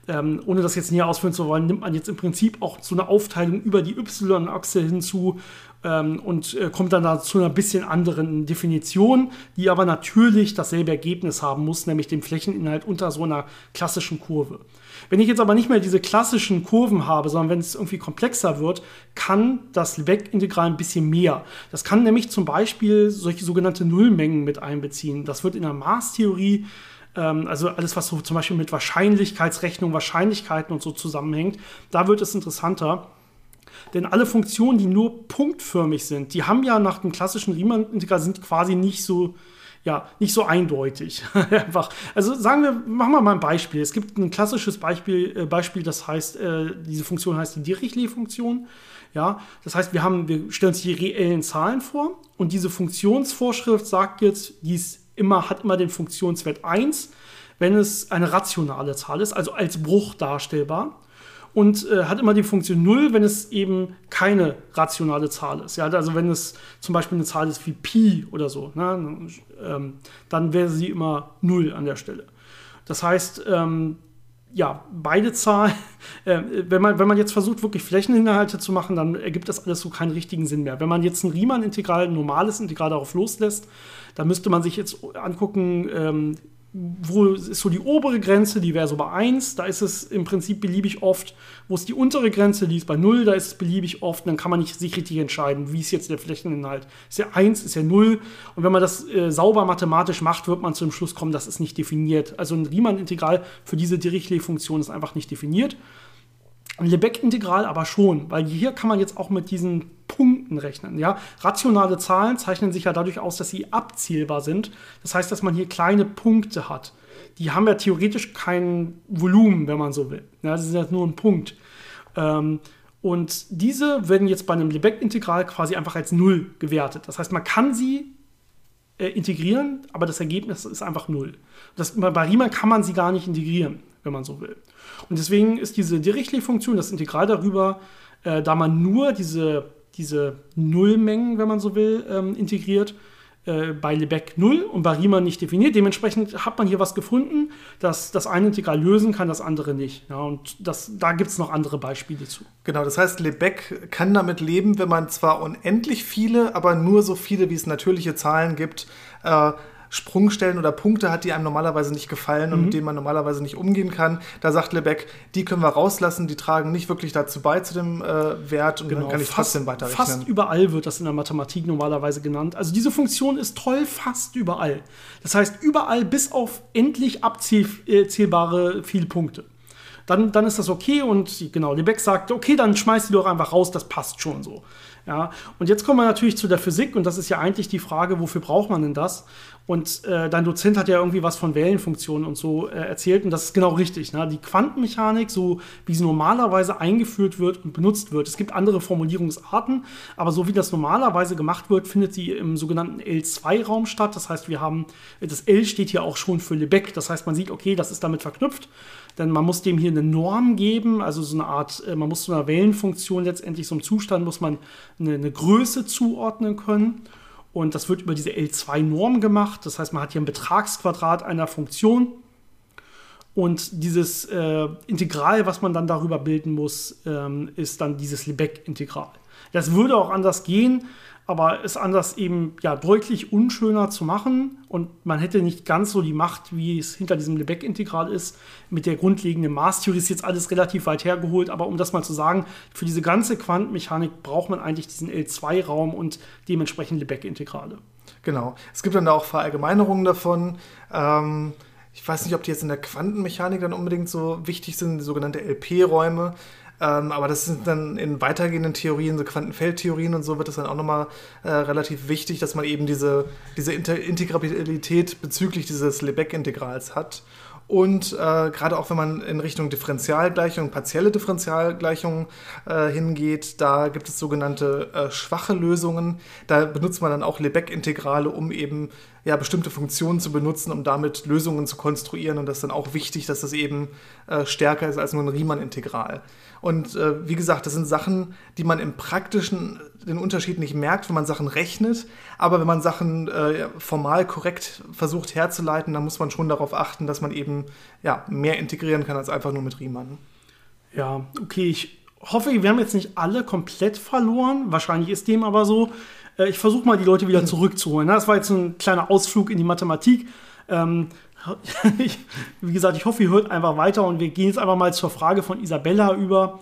ähm, ohne das jetzt näher ausführen zu wollen, nimmt man jetzt im Prinzip auch so eine Aufteilung über die Y-Achse hinzu ähm, und äh, kommt dann da zu einer bisschen anderen Definition, die aber natürlich dasselbe Ergebnis haben muss, nämlich den Flächeninhalt unter so einer klassischen Kurve. Wenn ich jetzt aber nicht mehr diese klassischen Kurven habe, sondern wenn es irgendwie komplexer wird, kann das Lebesgue-Integral ein bisschen mehr. Das kann nämlich zum Beispiel solche sogenannte Nullmengen mit einbeziehen. Das wird in der Maßtheorie ähm, also alles, was so zum Beispiel mit Wahrscheinlichkeitsrechnung, Wahrscheinlichkeiten und so zusammenhängt, da wird es interessanter. Denn alle Funktionen, die nur punktförmig sind, die haben ja nach dem klassischen Riemann-Integral sind quasi nicht so, ja, nicht so eindeutig. Einfach. Also sagen wir, machen wir mal ein Beispiel. Es gibt ein klassisches Beispiel, äh, Beispiel das heißt, äh, diese Funktion heißt die Dirichlet-Funktion. Ja, das heißt, wir, haben, wir stellen uns die reellen Zahlen vor und diese Funktionsvorschrift sagt jetzt, die immer, hat immer den Funktionswert 1, wenn es eine rationale Zahl ist, also als Bruch darstellbar. Und äh, hat immer die Funktion 0, wenn es eben keine rationale Zahl ist. Ja, also wenn es zum Beispiel eine Zahl ist wie Pi oder so, ne, ähm, dann wäre sie immer 0 an der Stelle. Das heißt, ähm, ja, beide Zahlen, äh, wenn, man, wenn man jetzt versucht, wirklich Flächeninhalte zu machen, dann ergibt das alles so keinen richtigen Sinn mehr. Wenn man jetzt ein Riemann-Integral, ein normales Integral darauf loslässt, dann müsste man sich jetzt angucken, ähm, wo ist so die obere Grenze, die wäre so bei 1, da ist es im Prinzip beliebig oft. Wo ist die untere Grenze, die ist bei 0, da ist es beliebig oft. dann kann man nicht sich richtig entscheiden, wie ist jetzt der Flächeninhalt. Ist ja 1, ist ja 0. Und wenn man das äh, sauber mathematisch macht, wird man zu dem Schluss kommen, das ist nicht definiert. Also ein Riemann-Integral für diese Dirichlet-Funktion ist einfach nicht definiert. Ein Lebesgue-Integral aber schon, weil hier kann man jetzt auch mit diesen Punkten rechnen. Ja? Rationale Zahlen zeichnen sich ja dadurch aus, dass sie abzielbar sind. Das heißt, dass man hier kleine Punkte hat. Die haben ja theoretisch kein Volumen, wenn man so will. Ja, sie sind ja nur ein Punkt. Ähm, und diese werden jetzt bei einem Lebesgue-Integral quasi einfach als Null gewertet. Das heißt, man kann sie äh, integrieren, aber das Ergebnis ist einfach Null. Das, bei Riemann kann man sie gar nicht integrieren, wenn man so will. Und deswegen ist diese Dirichlet-Funktion, das Integral darüber, äh, da man nur diese, diese Nullmengen, wenn man so will, ähm, integriert, äh, bei Lebesgue 0 und bei Riemann nicht definiert. Dementsprechend hat man hier was gefunden, dass das eine Integral lösen kann, das andere nicht. Ja, und das, da gibt es noch andere Beispiele zu. Genau, das heißt, Lebesgue kann damit leben, wenn man zwar unendlich viele, aber nur so viele, wie es natürliche Zahlen gibt, äh, Sprungstellen oder Punkte hat, die einem normalerweise nicht gefallen und mhm. mit denen man normalerweise nicht umgehen kann. Da sagt Lebeck, die können wir rauslassen, die tragen nicht wirklich dazu bei zu dem äh, Wert und genau. dann kann ich fast, trotzdem weiterrechnen. Fast überall wird das in der Mathematik normalerweise genannt. Also diese Funktion ist toll fast überall. Das heißt überall bis auf endlich abzählbare viele Punkte. Dann, dann ist das okay und genau, Lebeck sagt, okay, dann schmeiß die doch einfach raus, das passt schon so. Ja, und jetzt kommen wir natürlich zu der Physik und das ist ja eigentlich die Frage, wofür braucht man denn das? Und äh, dein Dozent hat ja irgendwie was von Wellenfunktionen und so äh, erzählt und das ist genau richtig. Ne? Die Quantenmechanik, so wie sie normalerweise eingeführt wird und benutzt wird, es gibt andere Formulierungsarten, aber so wie das normalerweise gemacht wird, findet sie im sogenannten L2-Raum statt. Das heißt, wir haben, das L steht hier auch schon für Lebesgue. Das heißt, man sieht, okay, das ist damit verknüpft denn man muss dem hier eine Norm geben, also so eine Art, äh, man muss zu einer Wellenfunktion letztendlich, so einem Zustand muss man eine, eine Größe zuordnen können. Und das wird über diese L2-Norm gemacht. Das heißt, man hat hier ein Betragsquadrat einer Funktion. Und dieses äh, Integral, was man dann darüber bilden muss, ähm, ist dann dieses Lebesgue-Integral. Das würde auch anders gehen, aber ist anders eben ja deutlich unschöner zu machen und man hätte nicht ganz so die Macht, wie es hinter diesem Lebesgue-Integral ist, mit der grundlegenden Maßtheorie ist jetzt alles relativ weit hergeholt, aber um das mal zu sagen, für diese ganze Quantenmechanik braucht man eigentlich diesen L2-Raum und dementsprechend Lebesgue-Integrale. Genau. Es gibt dann auch Verallgemeinerungen davon. Ähm ich weiß nicht, ob die jetzt in der Quantenmechanik dann unbedingt so wichtig sind, sogenannte LP-Räume. Ähm, aber das sind dann in weitergehenden Theorien, so Quantenfeldtheorien und so, wird es dann auch nochmal äh, relativ wichtig, dass man eben diese, diese Inter Integrabilität bezüglich dieses Lebesgue-Integrals hat. Und äh, gerade auch wenn man in Richtung Differentialgleichung, partielle Differentialgleichungen äh, hingeht, da gibt es sogenannte äh, schwache Lösungen. Da benutzt man dann auch Lebesgue-Integrale, um eben ja, bestimmte Funktionen zu benutzen, um damit Lösungen zu konstruieren. Und das ist dann auch wichtig, dass das eben äh, stärker ist als nur ein Riemann-Integral. Und äh, wie gesagt, das sind Sachen, die man im Praktischen den Unterschied nicht merkt, wenn man Sachen rechnet. Aber wenn man Sachen äh, formal korrekt versucht herzuleiten, dann muss man schon darauf achten, dass man eben ja, mehr integrieren kann als einfach nur mit Riemann. Ja, okay, ich hoffe, wir haben jetzt nicht alle komplett verloren. Wahrscheinlich ist dem aber so. Äh, ich versuche mal, die Leute wieder zurückzuholen. Das war jetzt ein kleiner Ausflug in die Mathematik. Ähm, ich, wie gesagt, ich hoffe, ihr hört einfach weiter und wir gehen jetzt einfach mal zur Frage von Isabella über.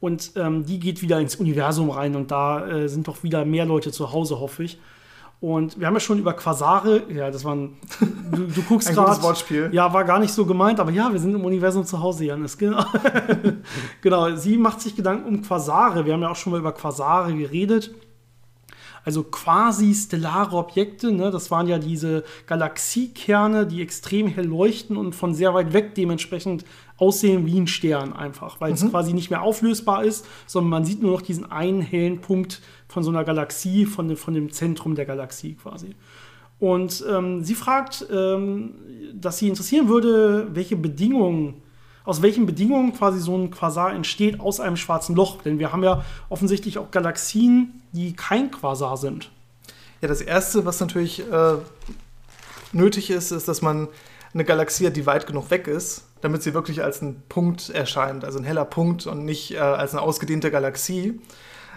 Und ähm, die geht wieder ins Universum rein und da äh, sind doch wieder mehr Leute zu Hause, hoffe ich. Und wir haben ja schon über Quasare, ja, das war ein, du, du guckst gerade. Wortspiel. Ja, war gar nicht so gemeint, aber ja, wir sind im Universum zu Hause, Janis. Genau. genau, sie macht sich Gedanken um Quasare. Wir haben ja auch schon mal über Quasare geredet also quasi stellare Objekte. Ne? Das waren ja diese Galaxiekerne, die extrem hell leuchten und von sehr weit weg dementsprechend aussehen wie ein Stern einfach, weil mhm. es quasi nicht mehr auflösbar ist, sondern man sieht nur noch diesen einen hellen Punkt von so einer Galaxie, von, von dem Zentrum der Galaxie quasi. Und ähm, sie fragt, ähm, dass sie interessieren würde, welche Bedingungen, aus welchen Bedingungen quasi so ein Quasar entsteht aus einem schwarzen Loch. Denn wir haben ja offensichtlich auch Galaxien, die kein Quasar sind. Ja, das Erste, was natürlich äh, nötig ist, ist, dass man eine Galaxie hat, die weit genug weg ist, damit sie wirklich als ein Punkt erscheint, also ein heller Punkt und nicht äh, als eine ausgedehnte Galaxie.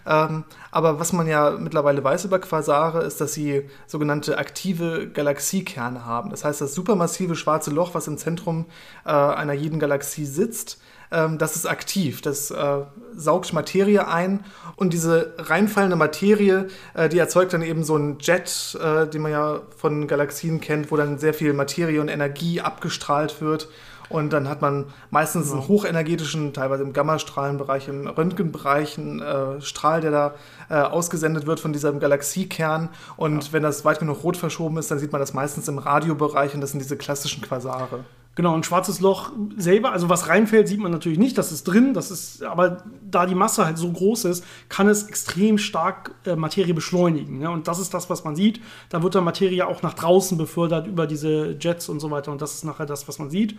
Ähm, aber was man ja mittlerweile weiß über Quasare, ist, dass sie sogenannte aktive Galaxiekerne haben. Das heißt, das supermassive schwarze Loch, was im Zentrum äh, einer jeden Galaxie sitzt, ähm, das ist aktiv. Das äh, saugt Materie ein und diese reinfallende Materie, äh, die erzeugt dann eben so einen Jet, äh, den man ja von Galaxien kennt, wo dann sehr viel Materie und Energie abgestrahlt wird und dann hat man meistens einen genau. hochenergetischen, teilweise im Gammastrahlenbereich, im Röntgenbereich, einen äh, Strahl, der da äh, ausgesendet wird von diesem Galaxiekern. Und ja. wenn das weit genug rot verschoben ist, dann sieht man das meistens im Radiobereich und das sind diese klassischen Quasare. Genau, ein schwarzes Loch selber, also was reinfällt, sieht man natürlich nicht, das ist drin, das ist, aber da die Masse halt so groß ist, kann es extrem stark äh, Materie beschleunigen. Ne? Und das ist das, was man sieht. Da wird dann Materie auch nach draußen befördert über diese Jets und so weiter. Und das ist nachher das, was man sieht.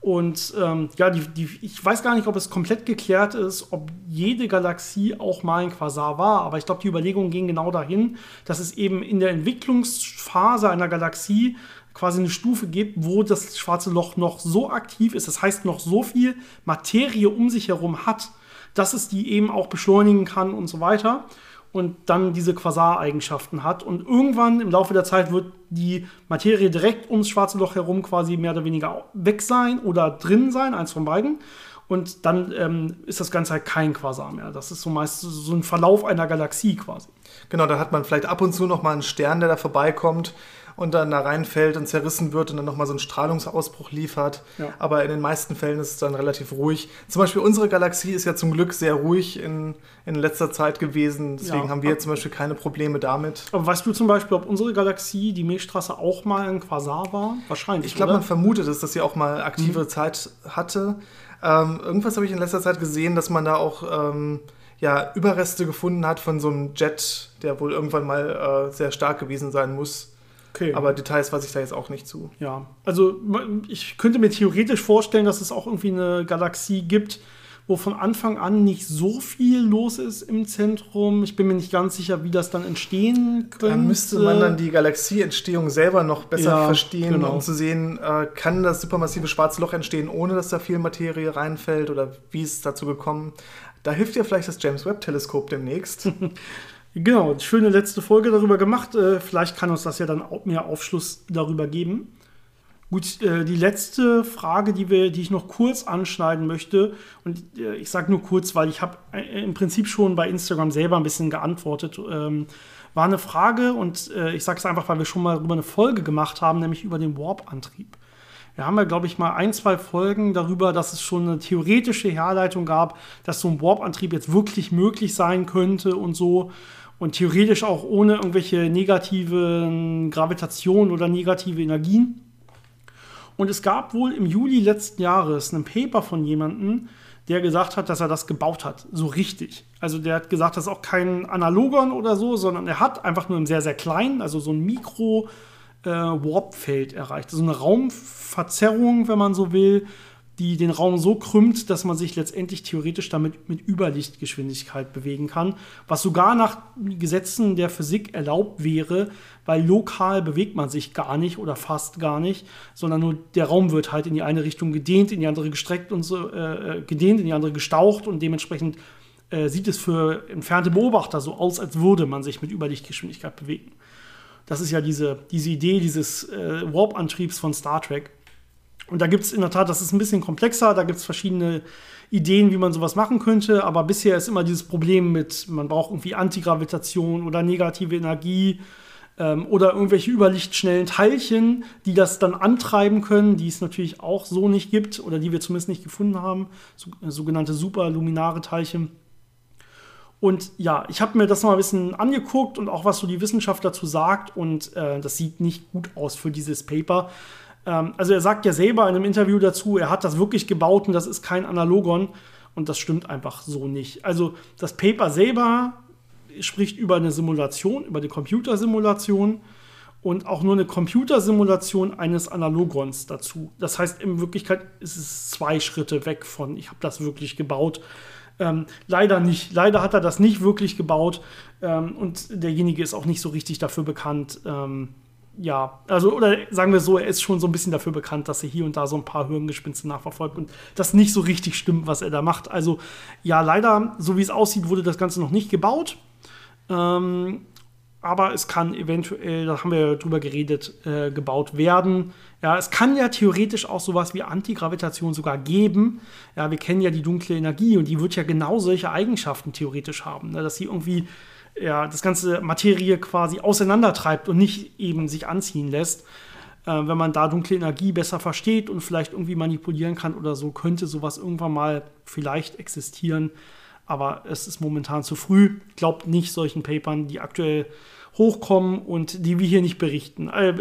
Und ähm, ja, die, die, ich weiß gar nicht, ob es komplett geklärt ist, ob jede Galaxie auch mal ein Quasar war, aber ich glaube, die Überlegungen gehen genau dahin, dass es eben in der Entwicklungsphase einer Galaxie quasi eine Stufe gibt, wo das schwarze Loch noch so aktiv ist, das heißt noch so viel Materie um sich herum hat, dass es die eben auch beschleunigen kann und so weiter und dann diese Quasar-Eigenschaften hat. Und irgendwann im Laufe der Zeit wird die Materie direkt ums schwarze Loch herum quasi mehr oder weniger weg sein oder drin sein, eins von beiden. Und dann ähm, ist das Ganze halt kein Quasar mehr. Das ist so meist so ein Verlauf einer Galaxie quasi. Genau, da hat man vielleicht ab und zu noch mal einen Stern, der da vorbeikommt und dann da reinfällt und zerrissen wird und dann nochmal so einen Strahlungsausbruch liefert. Ja. Aber in den meisten Fällen ist es dann relativ ruhig. Zum Beispiel unsere Galaxie ist ja zum Glück sehr ruhig in, in letzter Zeit gewesen. Deswegen ja. haben wir zum Beispiel keine Probleme damit. Aber weißt du zum Beispiel, ob unsere Galaxie, die Milchstraße, auch mal ein Quasar war? Wahrscheinlich. Ich glaube, man vermutet es, dass sie auch mal aktive mhm. Zeit hatte. Ähm, irgendwas habe ich in letzter Zeit gesehen, dass man da auch. Ähm, ja, Überreste gefunden hat von so einem Jet, der wohl irgendwann mal äh, sehr stark gewesen sein muss. Okay. Aber Details weiß ich da jetzt auch nicht zu. Ja, also ich könnte mir theoretisch vorstellen, dass es auch irgendwie eine Galaxie gibt, wo von Anfang an nicht so viel los ist im Zentrum. Ich bin mir nicht ganz sicher, wie das dann entstehen könnte. Da müsste man dann die Galaxieentstehung selber noch besser ja, verstehen, genau. um zu sehen, äh, kann das supermassive schwarze Loch entstehen, ohne dass da viel Materie reinfällt oder wie ist es dazu gekommen. Da hilft ja vielleicht das James Webb Teleskop demnächst. Genau, schöne letzte Folge darüber gemacht. Äh, vielleicht kann uns das ja dann auch mehr Aufschluss darüber geben. Gut, äh, die letzte Frage, die, wir, die ich noch kurz anschneiden möchte, und äh, ich sage nur kurz, weil ich habe im Prinzip schon bei Instagram selber ein bisschen geantwortet, ähm, war eine Frage, und ich sage es einfach, weil wir schon mal darüber eine Folge gemacht haben, nämlich über den Warp-Antrieb. Wir haben ja, glaube ich, mal ein, zwei Folgen darüber, dass es schon eine theoretische Herleitung gab, dass so ein Warp-Antrieb jetzt wirklich möglich sein könnte und so und theoretisch auch ohne irgendwelche negativen Gravitation oder negative Energien. Und es gab wohl im Juli letzten Jahres ein Paper von jemandem, der gesagt hat, dass er das gebaut hat, so richtig. Also der hat gesagt, das ist auch kein Analogon oder so, sondern er hat einfach nur einen sehr, sehr kleinen, also so ein Mikro- äh, Warpfeld erreicht. Also eine Raumverzerrung, wenn man so will, die den Raum so krümmt, dass man sich letztendlich theoretisch damit mit Überlichtgeschwindigkeit bewegen kann, was sogar nach Gesetzen der Physik erlaubt wäre, weil lokal bewegt man sich gar nicht oder fast gar nicht, sondern nur der Raum wird halt in die eine Richtung gedehnt, in die andere gestreckt und so äh, äh gedehnt, in die andere gestaucht und dementsprechend äh, sieht es für entfernte Beobachter so aus, als würde man sich mit Überlichtgeschwindigkeit bewegen. Das ist ja diese, diese Idee dieses äh, Warp-Antriebs von Star Trek. Und da gibt es in der Tat, das ist ein bisschen komplexer, da gibt es verschiedene Ideen, wie man sowas machen könnte, aber bisher ist immer dieses Problem mit, man braucht irgendwie Antigravitation oder negative Energie ähm, oder irgendwelche überlichtschnellen Teilchen, die das dann antreiben können, die es natürlich auch so nicht gibt oder die wir zumindest nicht gefunden haben, so, äh, sogenannte superluminare Teilchen. Und ja, ich habe mir das mal ein bisschen angeguckt und auch was so die Wissenschaft dazu sagt und äh, das sieht nicht gut aus für dieses Paper. Ähm, also er sagt ja selber in einem Interview dazu, er hat das wirklich gebaut und das ist kein Analogon. Und das stimmt einfach so nicht. Also das Paper selber spricht über eine Simulation, über die Computersimulation. und auch nur eine Computersimulation eines Analogons dazu. Das heißt, in Wirklichkeit ist es zwei Schritte weg von, ich habe das wirklich gebaut. Ähm, leider nicht. Leider hat er das nicht wirklich gebaut ähm, und derjenige ist auch nicht so richtig dafür bekannt. Ähm, ja, also, oder sagen wir so, er ist schon so ein bisschen dafür bekannt, dass er hier und da so ein paar Hirngespinste nachverfolgt und das nicht so richtig stimmt, was er da macht. Also, ja, leider, so wie es aussieht, wurde das Ganze noch nicht gebaut. Ähm, aber es kann eventuell, da haben wir ja drüber geredet, äh, gebaut werden. Ja, es kann ja theoretisch auch sowas wie Antigravitation sogar geben. Ja, wir kennen ja die dunkle Energie und die wird ja genau solche Eigenschaften theoretisch haben, ne? dass sie irgendwie ja, das ganze Materie quasi auseinandertreibt und nicht eben sich anziehen lässt. Äh, wenn man da dunkle Energie besser versteht und vielleicht irgendwie manipulieren kann oder so, könnte sowas irgendwann mal vielleicht existieren aber es ist momentan zu früh. Glaubt nicht solchen Papern, die aktuell hochkommen und die wir hier nicht berichten, äh,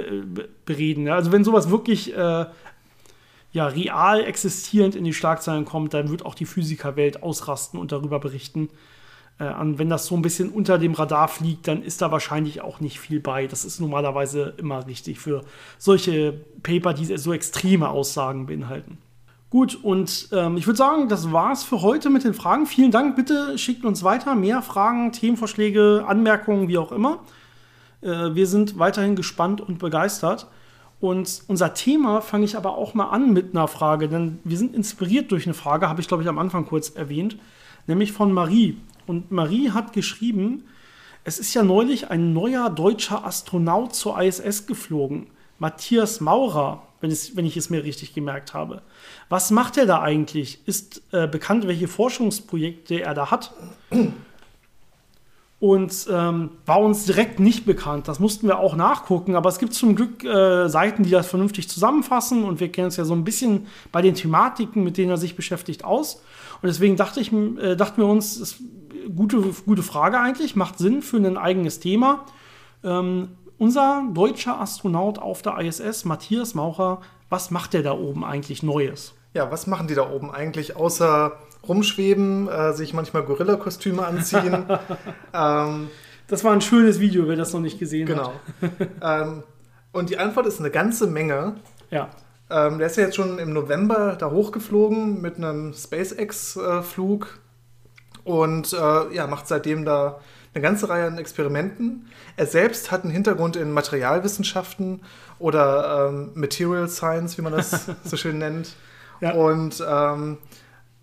bereden. Also wenn sowas wirklich äh, ja, real existierend in die Schlagzeilen kommt, dann wird auch die Physikerwelt ausrasten und darüber berichten. Äh, und wenn das so ein bisschen unter dem Radar fliegt, dann ist da wahrscheinlich auch nicht viel bei. Das ist normalerweise immer richtig für solche Paper, die so extreme Aussagen beinhalten. Gut, und ähm, ich würde sagen, das war's für heute mit den Fragen. Vielen Dank. Bitte schickt uns weiter mehr Fragen, Themenvorschläge, Anmerkungen, wie auch immer. Äh, wir sind weiterhin gespannt und begeistert. Und unser Thema fange ich aber auch mal an mit einer Frage, denn wir sind inspiriert durch eine Frage, habe ich glaube ich am Anfang kurz erwähnt, nämlich von Marie. Und Marie hat geschrieben, es ist ja neulich ein neuer deutscher Astronaut zur ISS geflogen, Matthias Maurer wenn, es, wenn ich es mir richtig gemerkt habe. Was macht er da eigentlich? Ist äh, bekannt, welche Forschungsprojekte er da hat? Und ähm, war uns direkt nicht bekannt. Das mussten wir auch nachgucken. Aber es gibt zum Glück äh, Seiten, die das vernünftig zusammenfassen. Und wir kennen es ja so ein bisschen bei den Thematiken, mit denen er sich beschäftigt, aus. Und deswegen dachte ich, äh, dachten wir uns, ist gute, gute Frage eigentlich, macht Sinn für ein eigenes Thema. Ähm, unser deutscher Astronaut auf der ISS, Matthias Maucher, was macht der da oben eigentlich Neues? Ja, was machen die da oben eigentlich, außer rumschweben, äh, sich manchmal Gorilla-Kostüme anziehen? ähm, das war ein schönes Video, wer das noch nicht gesehen genau. hat. Genau. ähm, und die Antwort ist eine ganze Menge. Ja. Ähm, der ist ja jetzt schon im November da hochgeflogen mit einem SpaceX-Flug äh, und äh, ja, macht seitdem da eine ganze Reihe an Experimenten. Er selbst hat einen Hintergrund in Materialwissenschaften oder ähm, Material Science, wie man das so schön nennt. Ja. Und ähm,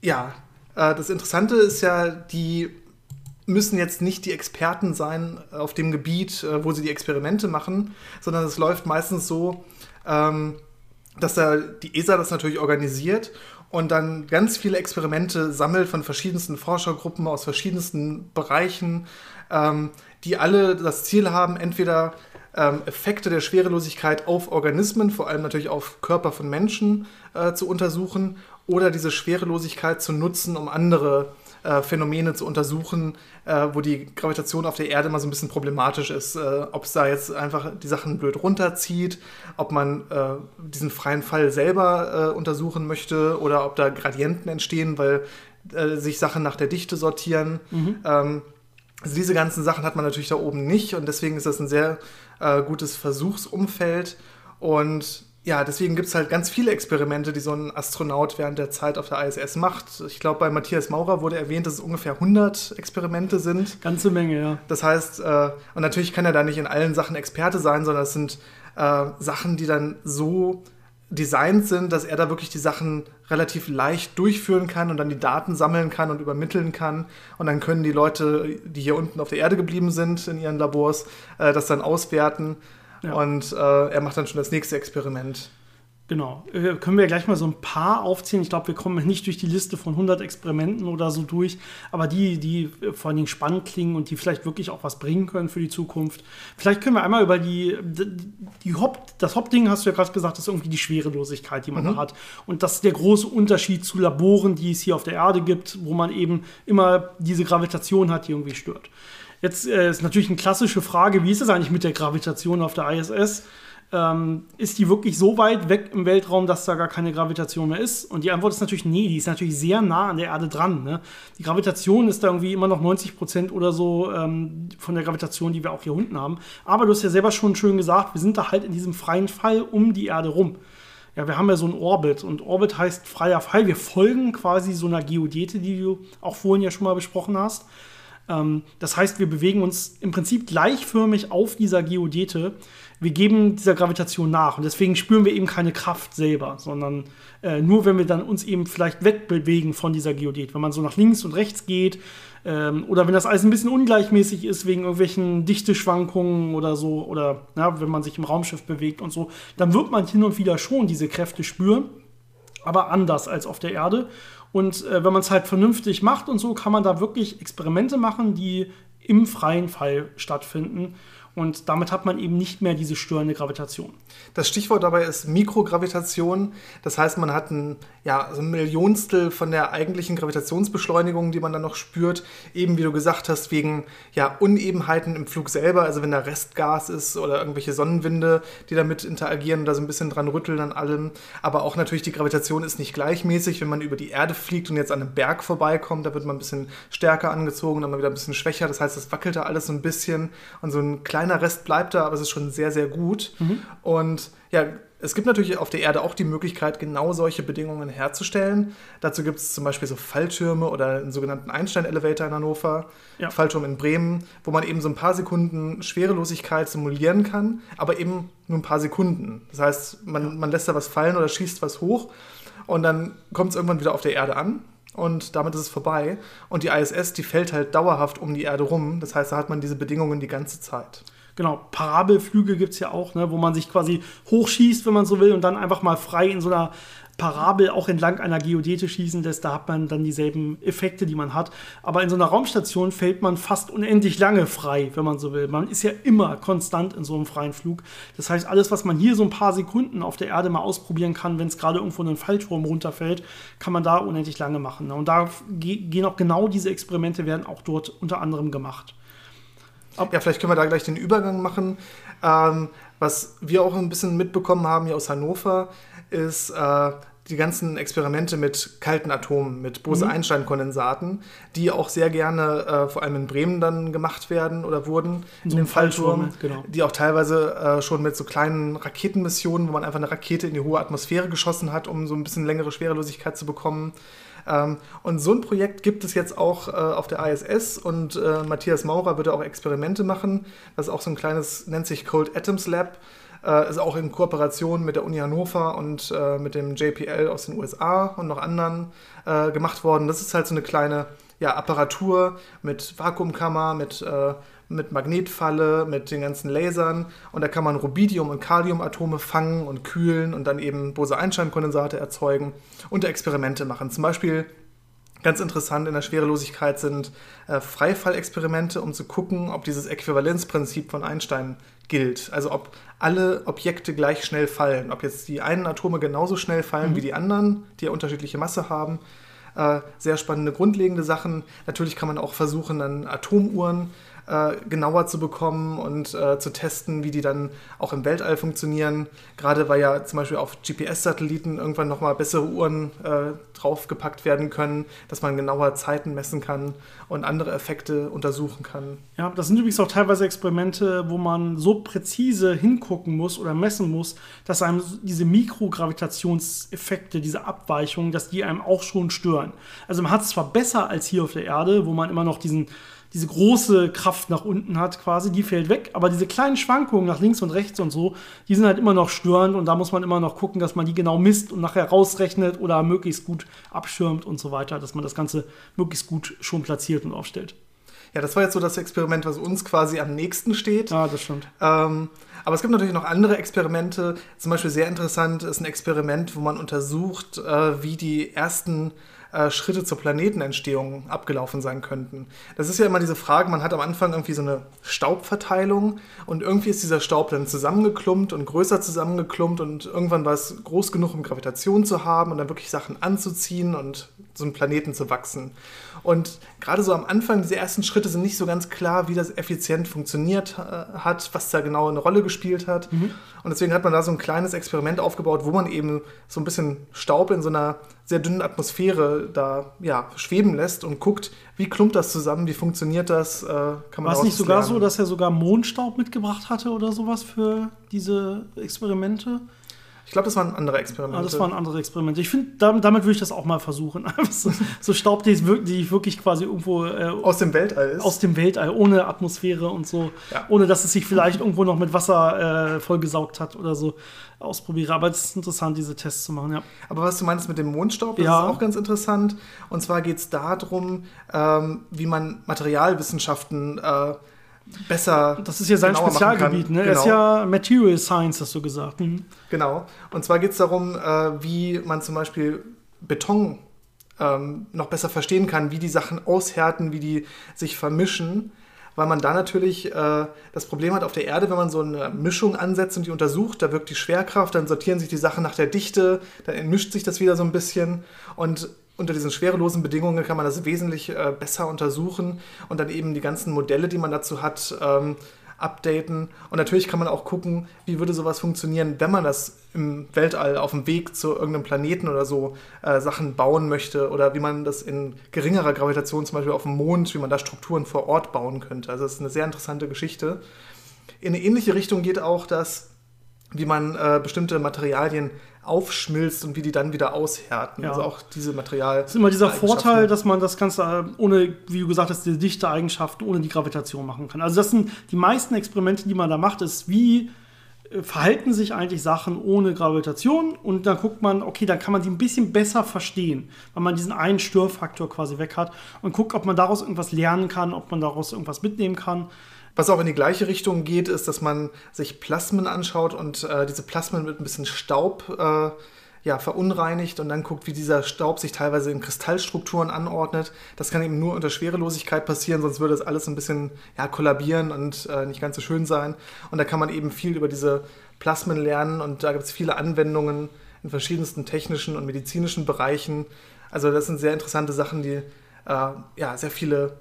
ja, äh, das Interessante ist ja, die müssen jetzt nicht die Experten sein auf dem Gebiet, äh, wo sie die Experimente machen, sondern es läuft meistens so, ähm, dass da die ESA das natürlich organisiert und dann ganz viele Experimente sammelt von verschiedensten Forschergruppen aus verschiedensten Bereichen, ähm, die alle das Ziel haben, entweder ähm, Effekte der Schwerelosigkeit auf Organismen, vor allem natürlich auf Körper von Menschen, äh, zu untersuchen oder diese Schwerelosigkeit zu nutzen, um andere äh, Phänomene zu untersuchen, äh, wo die Gravitation auf der Erde mal so ein bisschen problematisch ist. Äh, ob es da jetzt einfach die Sachen blöd runterzieht, ob man äh, diesen freien Fall selber äh, untersuchen möchte oder ob da Gradienten entstehen, weil sich Sachen nach der Dichte sortieren. Mhm. Ähm, also diese ganzen Sachen hat man natürlich da oben nicht und deswegen ist das ein sehr äh, gutes Versuchsumfeld. Und ja, deswegen gibt es halt ganz viele Experimente, die so ein Astronaut während der Zeit auf der ISS macht. Ich glaube, bei Matthias Maurer wurde erwähnt, dass es ungefähr 100 Experimente sind. Ganze Menge, ja. Das heißt, äh, und natürlich kann er da nicht in allen Sachen Experte sein, sondern es sind äh, Sachen, die dann so designt sind, dass er da wirklich die Sachen relativ leicht durchführen kann und dann die Daten sammeln kann und übermitteln kann. Und dann können die Leute, die hier unten auf der Erde geblieben sind in ihren Labors, äh, das dann auswerten. Ja. Und äh, er macht dann schon das nächste Experiment. Genau. Äh, können wir gleich mal so ein paar aufzählen. Ich glaube, wir kommen nicht durch die Liste von 100 Experimenten oder so durch, aber die, die vor allen Dingen spannend klingen und die vielleicht wirklich auch was bringen können für die Zukunft. Vielleicht können wir einmal über die, die Haupt, das Hauptding, hast du ja gerade gesagt, ist irgendwie die Schwerelosigkeit, die man mhm. da hat. Und das ist der große Unterschied zu Laboren, die es hier auf der Erde gibt, wo man eben immer diese Gravitation hat, die irgendwie stört. Jetzt äh, ist natürlich eine klassische Frage, wie ist es eigentlich mit der Gravitation auf der ISS? ähm, ist die wirklich so weit weg im Weltraum, dass da gar keine Gravitation mehr ist? Und die Antwort ist natürlich nee, die ist natürlich sehr nah an der Erde dran. Ne? Die Gravitation ist da irgendwie immer noch 90 Prozent oder so ähm, von der Gravitation, die wir auch hier unten haben. Aber du hast ja selber schon schön gesagt, wir sind da halt in diesem freien Fall um die Erde rum. Ja, wir haben ja so einen Orbit und Orbit heißt freier Fall. Wir folgen quasi so einer Geodete, die du auch vorhin ja schon mal besprochen hast. Ähm, das heißt, wir bewegen uns im Prinzip gleichförmig auf dieser Geodete. Wir geben dieser Gravitation nach und deswegen spüren wir eben keine Kraft selber, sondern äh, nur wenn wir dann uns eben vielleicht wegbewegen von dieser Geodete. Wenn man so nach links und rechts geht ähm, oder wenn das alles ein bisschen ungleichmäßig ist wegen irgendwelchen Dichteschwankungen oder so oder ja, wenn man sich im Raumschiff bewegt und so, dann wird man hin und wieder schon diese Kräfte spüren, aber anders als auf der Erde. Und äh, wenn man es halt vernünftig macht und so, kann man da wirklich Experimente machen, die im freien Fall stattfinden. Und damit hat man eben nicht mehr diese störende Gravitation. Das Stichwort dabei ist Mikrogravitation. Das heißt, man hat ein, ja, so ein Millionstel von der eigentlichen Gravitationsbeschleunigung, die man dann noch spürt. Eben wie du gesagt hast, wegen ja, Unebenheiten im Flug selber. Also wenn da Restgas ist oder irgendwelche Sonnenwinde, die damit interagieren und da so ein bisschen dran rütteln an allem. Aber auch natürlich die Gravitation ist nicht gleichmäßig. Wenn man über die Erde fliegt und jetzt an einem Berg vorbeikommt, da wird man ein bisschen stärker angezogen, dann mal wieder ein bisschen schwächer. Das heißt, es wackelt da alles so ein bisschen und so ein kleiner kleiner Rest bleibt da, aber es ist schon sehr, sehr gut. Mhm. Und ja, es gibt natürlich auf der Erde auch die Möglichkeit, genau solche Bedingungen herzustellen. Dazu gibt es zum Beispiel so Falltürme oder einen sogenannten Einstein-Elevator in Hannover, ja. Fallturm in Bremen, wo man eben so ein paar Sekunden Schwerelosigkeit simulieren kann, aber eben nur ein paar Sekunden. Das heißt, man, ja. man lässt da was fallen oder schießt was hoch und dann kommt es irgendwann wieder auf der Erde an und damit ist es vorbei. Und die ISS, die fällt halt dauerhaft um die Erde rum. Das heißt, da hat man diese Bedingungen die ganze Zeit. Genau, Parabelflüge gibt es ja auch, ne, wo man sich quasi hochschießt, wenn man so will, und dann einfach mal frei in so einer Parabel auch entlang einer Geodete schießen lässt, da hat man dann dieselben Effekte, die man hat. Aber in so einer Raumstation fällt man fast unendlich lange frei, wenn man so will. Man ist ja immer konstant in so einem freien Flug. Das heißt, alles, was man hier so ein paar Sekunden auf der Erde mal ausprobieren kann, wenn es gerade irgendwo in einen Fallturm runterfällt, kann man da unendlich lange machen. Und da gehen auch genau diese Experimente, werden auch dort unter anderem gemacht. Ja, vielleicht können wir da gleich den Übergang machen. Ähm, was wir auch ein bisschen mitbekommen haben hier aus Hannover, ist äh, die ganzen Experimente mit kalten Atomen, mit Bose-Einstein-Kondensaten, die auch sehr gerne, äh, vor allem in Bremen dann gemacht werden oder wurden, in, in den Fallturm, genau. die auch teilweise äh, schon mit so kleinen Raketenmissionen, wo man einfach eine Rakete in die hohe Atmosphäre geschossen hat, um so ein bisschen längere Schwerelosigkeit zu bekommen, ähm, und so ein Projekt gibt es jetzt auch äh, auf der ISS und äh, Matthias Maurer würde auch Experimente machen. Das ist auch so ein kleines, nennt sich Cold Atoms Lab. Äh, ist auch in Kooperation mit der Uni Hannover und äh, mit dem JPL aus den USA und noch anderen äh, gemacht worden. Das ist halt so eine kleine ja, Apparatur mit Vakuumkammer, mit äh, mit Magnetfalle, mit den ganzen Lasern und da kann man Rubidium- und Kaliumatome fangen und kühlen und dann eben Bose-Einstein-Kondensate erzeugen und Experimente machen. Zum Beispiel Ganz interessant in der Schwerelosigkeit sind äh, Freifallexperimente, um zu gucken, ob dieses Äquivalenzprinzip von Einstein gilt. Also ob alle Objekte gleich schnell fallen. Ob jetzt die einen Atome genauso schnell fallen mhm. wie die anderen, die ja unterschiedliche Masse haben. Äh, sehr spannende, grundlegende Sachen. Natürlich kann man auch versuchen, dann Atomuhren äh, genauer zu bekommen und äh, zu testen, wie die dann auch im Weltall funktionieren. Gerade weil ja zum Beispiel auf GPS-Satelliten irgendwann nochmal bessere Uhren äh, draufgepackt werden können, dass man genauer Zeiten messen kann und andere Effekte untersuchen kann. Ja, das sind übrigens auch teilweise Experimente, wo man so präzise hingucken muss oder messen muss, dass einem diese Mikrogravitationseffekte, diese Abweichungen, dass die einem auch schon stören. Also man hat es zwar besser als hier auf der Erde, wo man immer noch diesen diese große Kraft nach unten hat quasi, die fällt weg. Aber diese kleinen Schwankungen nach links und rechts und so, die sind halt immer noch störend und da muss man immer noch gucken, dass man die genau misst und nachher rausrechnet oder möglichst gut abschirmt und so weiter, dass man das Ganze möglichst gut schon platziert und aufstellt. Ja, das war jetzt so das Experiment, was uns quasi am nächsten steht. Ah, das stimmt. Ähm, aber es gibt natürlich noch andere Experimente. Zum Beispiel sehr interessant ist ein Experiment, wo man untersucht, äh, wie die ersten äh, Schritte zur Planetenentstehung abgelaufen sein könnten. Das ist ja immer diese Frage, man hat am Anfang irgendwie so eine Staubverteilung und irgendwie ist dieser Staub dann zusammengeklumpt und größer zusammengeklumpt und irgendwann war es groß genug, um Gravitation zu haben und dann wirklich Sachen anzuziehen und so einen Planeten zu wachsen. Und gerade so am Anfang, diese ersten Schritte sind nicht so ganz klar, wie das effizient funktioniert äh, hat, was da genau eine Rolle gespielt hat. Mhm. Und deswegen hat man da so ein kleines Experiment aufgebaut, wo man eben so ein bisschen Staub in so einer sehr dünnen Atmosphäre da ja, schweben lässt und guckt, wie klumpt das zusammen, wie funktioniert das, äh, kann man War es nicht sogar lernen. so, dass er sogar Mondstaub mitgebracht hatte oder sowas für diese Experimente? Ich glaube, das waren andere Experimente. Ah, das waren andere Experimente. Ich finde, damit, damit würde ich das auch mal versuchen. so, so Staub, die, die wirklich quasi irgendwo äh, aus dem Weltall ist. Aus dem Weltall, ohne Atmosphäre und so. Ja. Ohne dass es sich vielleicht irgendwo noch mit Wasser äh, vollgesaugt hat oder so ausprobiere. Aber es ist interessant, diese Tests zu machen, ja. Aber was du meinst mit dem Mondstaub, das ja. ist auch ganz interessant. Und zwar geht es darum, ähm, wie man Materialwissenschaften äh, besser. Das ist ja sein Spezialgebiet, ne? Genau. Er ist genau. ja Material Science, hast du gesagt. Mhm. Genau. Und zwar geht es darum, äh, wie man zum Beispiel Beton ähm, noch besser verstehen kann, wie die Sachen aushärten, wie die sich vermischen. Weil man da natürlich äh, das Problem hat auf der Erde, wenn man so eine Mischung ansetzt und die untersucht, da wirkt die Schwerkraft, dann sortieren sich die Sachen nach der Dichte, dann entmischt sich das wieder so ein bisschen. Und unter diesen schwerelosen Bedingungen kann man das wesentlich äh, besser untersuchen und dann eben die ganzen Modelle, die man dazu hat, ähm, updaten. Und natürlich kann man auch gucken, wie würde sowas funktionieren, wenn man das im Weltall auf dem Weg zu irgendeinem Planeten oder so äh, Sachen bauen möchte oder wie man das in geringerer Gravitation zum Beispiel auf dem Mond, wie man da Strukturen vor Ort bauen könnte. Also das ist eine sehr interessante Geschichte. In eine ähnliche Richtung geht auch das, wie man äh, bestimmte Materialien aufschmilzt und wie die dann wieder aushärten. Ja. Also auch diese Material. Das ist immer dieser Vorteil, dass man das Ganze äh, ohne, wie du gesagt hast, die dichte Eigenschaften ohne die Gravitation machen kann. Also das sind die meisten Experimente, die man da macht, ist wie äh, verhalten sich eigentlich Sachen ohne Gravitation und dann guckt man, okay, dann kann man die ein bisschen besser verstehen, weil man diesen einen Störfaktor quasi weg hat und guckt, ob man daraus irgendwas lernen kann, ob man daraus irgendwas mitnehmen kann. Was auch in die gleiche Richtung geht, ist, dass man sich Plasmen anschaut und äh, diese Plasmen mit ein bisschen Staub äh, ja, verunreinigt und dann guckt, wie dieser Staub sich teilweise in Kristallstrukturen anordnet. Das kann eben nur unter Schwerelosigkeit passieren, sonst würde das alles ein bisschen ja, kollabieren und äh, nicht ganz so schön sein. Und da kann man eben viel über diese Plasmen lernen und da gibt es viele Anwendungen in verschiedensten technischen und medizinischen Bereichen. Also das sind sehr interessante Sachen, die äh, ja, sehr viele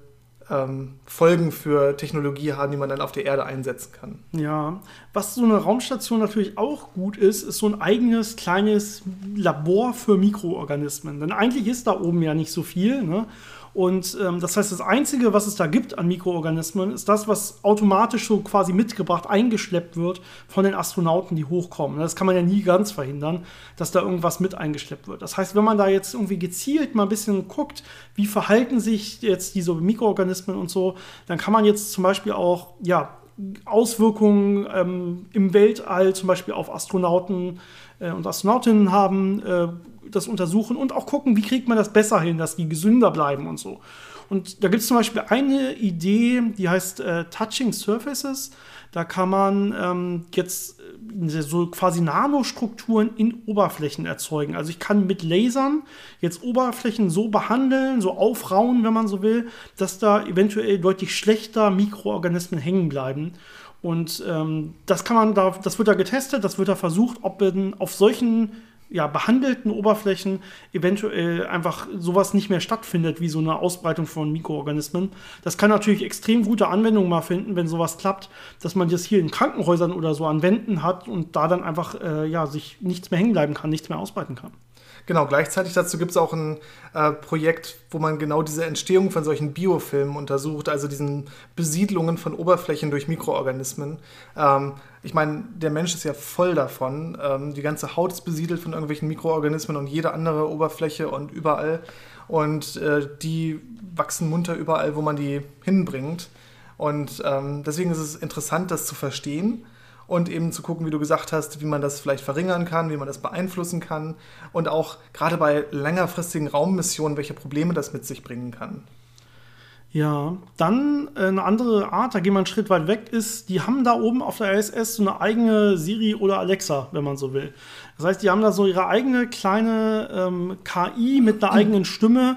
ähm, Folgen für Technologie haben, die man dann auf der Erde einsetzen kann. Ja, was so eine Raumstation natürlich auch gut ist, ist so ein eigenes kleines Labor für Mikroorganismen. Denn eigentlich ist da oben ja nicht so viel. Ne? Und ähm, das heißt, das Einzige, was es da gibt an Mikroorganismen, ist das, was automatisch so quasi mitgebracht, eingeschleppt wird von den Astronauten, die hochkommen. Das kann man ja nie ganz verhindern, dass da irgendwas mit eingeschleppt wird. Das heißt, wenn man da jetzt irgendwie gezielt mal ein bisschen guckt, wie verhalten sich jetzt diese Mikroorganismen und so, dann kann man jetzt zum Beispiel auch, ja, Auswirkungen ähm, im Weltall, zum Beispiel auf Astronauten äh, und Astronautinnen haben, äh, das untersuchen und auch gucken, wie kriegt man das besser hin, dass die gesünder bleiben und so. Und da gibt es zum Beispiel eine Idee, die heißt äh, Touching Surfaces. Da kann man ähm, jetzt äh, so quasi Nanostrukturen in Oberflächen erzeugen. Also ich kann mit Lasern jetzt Oberflächen so behandeln, so aufrauen, wenn man so will, dass da eventuell deutlich schlechter Mikroorganismen hängen bleiben. Und ähm, das kann man da, das wird da getestet, das wird da versucht, ob in, auf solchen ja, behandelten Oberflächen eventuell einfach sowas nicht mehr stattfindet, wie so eine Ausbreitung von Mikroorganismen. Das kann natürlich extrem gute Anwendungen mal finden, wenn sowas klappt, dass man das hier in Krankenhäusern oder so an Wänden hat und da dann einfach äh, ja, sich nichts mehr hängen bleiben kann, nichts mehr ausbreiten kann. Genau, gleichzeitig dazu gibt es auch ein äh, Projekt, wo man genau diese Entstehung von solchen Biofilmen untersucht, also diesen Besiedlungen von Oberflächen durch Mikroorganismen. Ähm, ich meine, der Mensch ist ja voll davon. Ähm, die ganze Haut ist besiedelt von irgendwelchen Mikroorganismen und jede andere Oberfläche und überall. Und äh, die wachsen munter überall, wo man die hinbringt. Und ähm, deswegen ist es interessant, das zu verstehen und eben zu gucken, wie du gesagt hast, wie man das vielleicht verringern kann, wie man das beeinflussen kann und auch gerade bei längerfristigen Raummissionen, welche Probleme das mit sich bringen kann. Ja, dann äh, eine andere Art, da gehen wir einen Schritt weit weg, ist, die haben da oben auf der ISS so eine eigene Siri oder Alexa, wenn man so will. Das heißt, die haben da so ihre eigene kleine ähm, KI mit einer eigenen Stimme,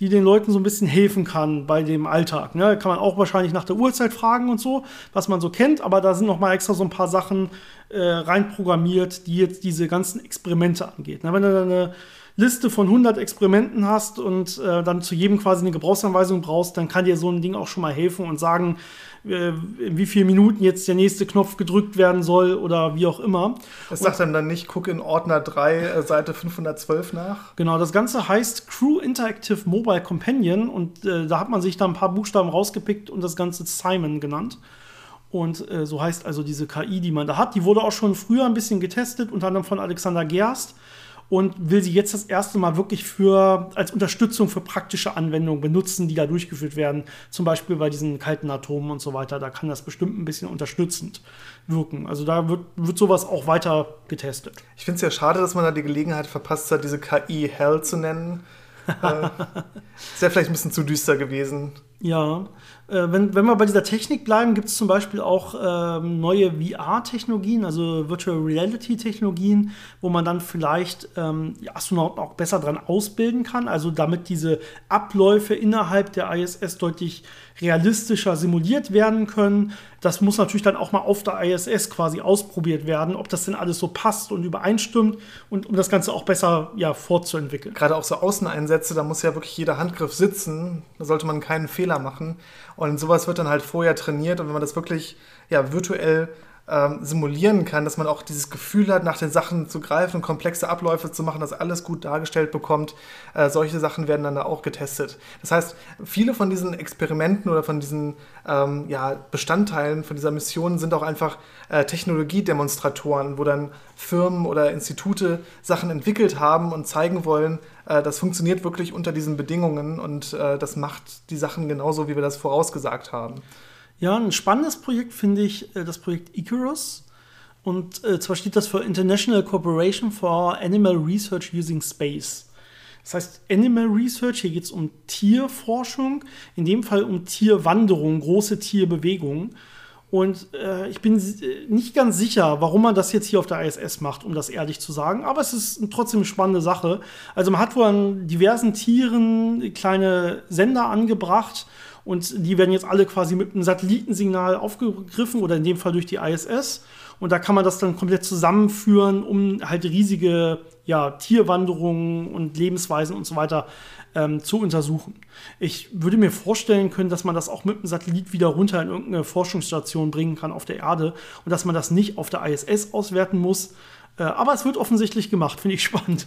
die den Leuten so ein bisschen helfen kann bei dem Alltag. Ne? Kann man auch wahrscheinlich nach der Uhrzeit fragen und so, was man so kennt, aber da sind noch mal extra so ein paar Sachen äh, reinprogrammiert, die jetzt diese ganzen Experimente angeht. Ne? Wenn du eine Liste von 100 Experimenten hast und äh, dann zu jedem quasi eine Gebrauchsanweisung brauchst, dann kann dir so ein Ding auch schon mal helfen und sagen, äh, in wie vielen Minuten jetzt der nächste Knopf gedrückt werden soll oder wie auch immer. Es sagt dann dann nicht, guck in Ordner 3, äh, Seite 512 nach. Genau, das Ganze heißt Crew Interactive Mobile Companion und äh, da hat man sich da ein paar Buchstaben rausgepickt und das Ganze Simon genannt. Und äh, so heißt also diese KI, die man da hat. Die wurde auch schon früher ein bisschen getestet, unter anderem von Alexander Gerst und will sie jetzt das erste Mal wirklich für, als Unterstützung für praktische Anwendungen benutzen, die da durchgeführt werden. Zum Beispiel bei diesen kalten Atomen und so weiter. Da kann das bestimmt ein bisschen unterstützend wirken. Also da wird, wird sowas auch weiter getestet. Ich finde es ja schade, dass man da die Gelegenheit verpasst hat, diese KI Hell zu nennen. äh, ist ja vielleicht ein bisschen zu düster gewesen. Ja, wenn, wenn wir bei dieser Technik bleiben, gibt es zum Beispiel auch ähm, neue VR-Technologien, also Virtual Reality-Technologien, wo man dann vielleicht ähm, Astronauten auch besser dran ausbilden kann, also damit diese Abläufe innerhalb der ISS deutlich realistischer simuliert werden können. Das muss natürlich dann auch mal auf der ISS quasi ausprobiert werden, ob das denn alles so passt und übereinstimmt und um das Ganze auch besser ja, fortzuentwickeln. Gerade auch so Außeneinsätze, da muss ja wirklich jeder Handgriff sitzen, da sollte man keinen Fehler machen. Und sowas wird dann halt vorher trainiert und wenn man das wirklich ja, virtuell ähm, simulieren kann, dass man auch dieses Gefühl hat, nach den Sachen zu greifen, komplexe Abläufe zu machen, dass alles gut dargestellt bekommt. Äh, solche Sachen werden dann da auch getestet. Das heißt, viele von diesen Experimenten oder von diesen ähm, ja, Bestandteilen von dieser Mission sind auch einfach äh, Technologiedemonstratoren, wo dann Firmen oder Institute Sachen entwickelt haben und zeigen wollen, äh, das funktioniert wirklich unter diesen Bedingungen und äh, das macht die Sachen genauso, wie wir das vorausgesagt haben. Ja, ein spannendes Projekt finde ich äh, das Projekt Icarus. Und äh, zwar steht das für International Corporation for Animal Research Using Space. Das heißt, Animal Research, hier geht es um Tierforschung, in dem Fall um Tierwanderung, große Tierbewegungen. Und äh, ich bin äh, nicht ganz sicher, warum man das jetzt hier auf der ISS macht, um das ehrlich zu sagen. Aber es ist trotzdem eine spannende Sache. Also man hat wohl an diversen Tieren kleine Sender angebracht und die werden jetzt alle quasi mit einem Satellitensignal aufgegriffen oder in dem Fall durch die ISS. Und da kann man das dann komplett zusammenführen, um halt riesige ja, Tierwanderungen und Lebensweisen und so weiter ähm, zu untersuchen. Ich würde mir vorstellen können, dass man das auch mit einem Satellit wieder runter in irgendeine Forschungsstation bringen kann auf der Erde und dass man das nicht auf der ISS auswerten muss, aber es wird offensichtlich gemacht, finde ich spannend.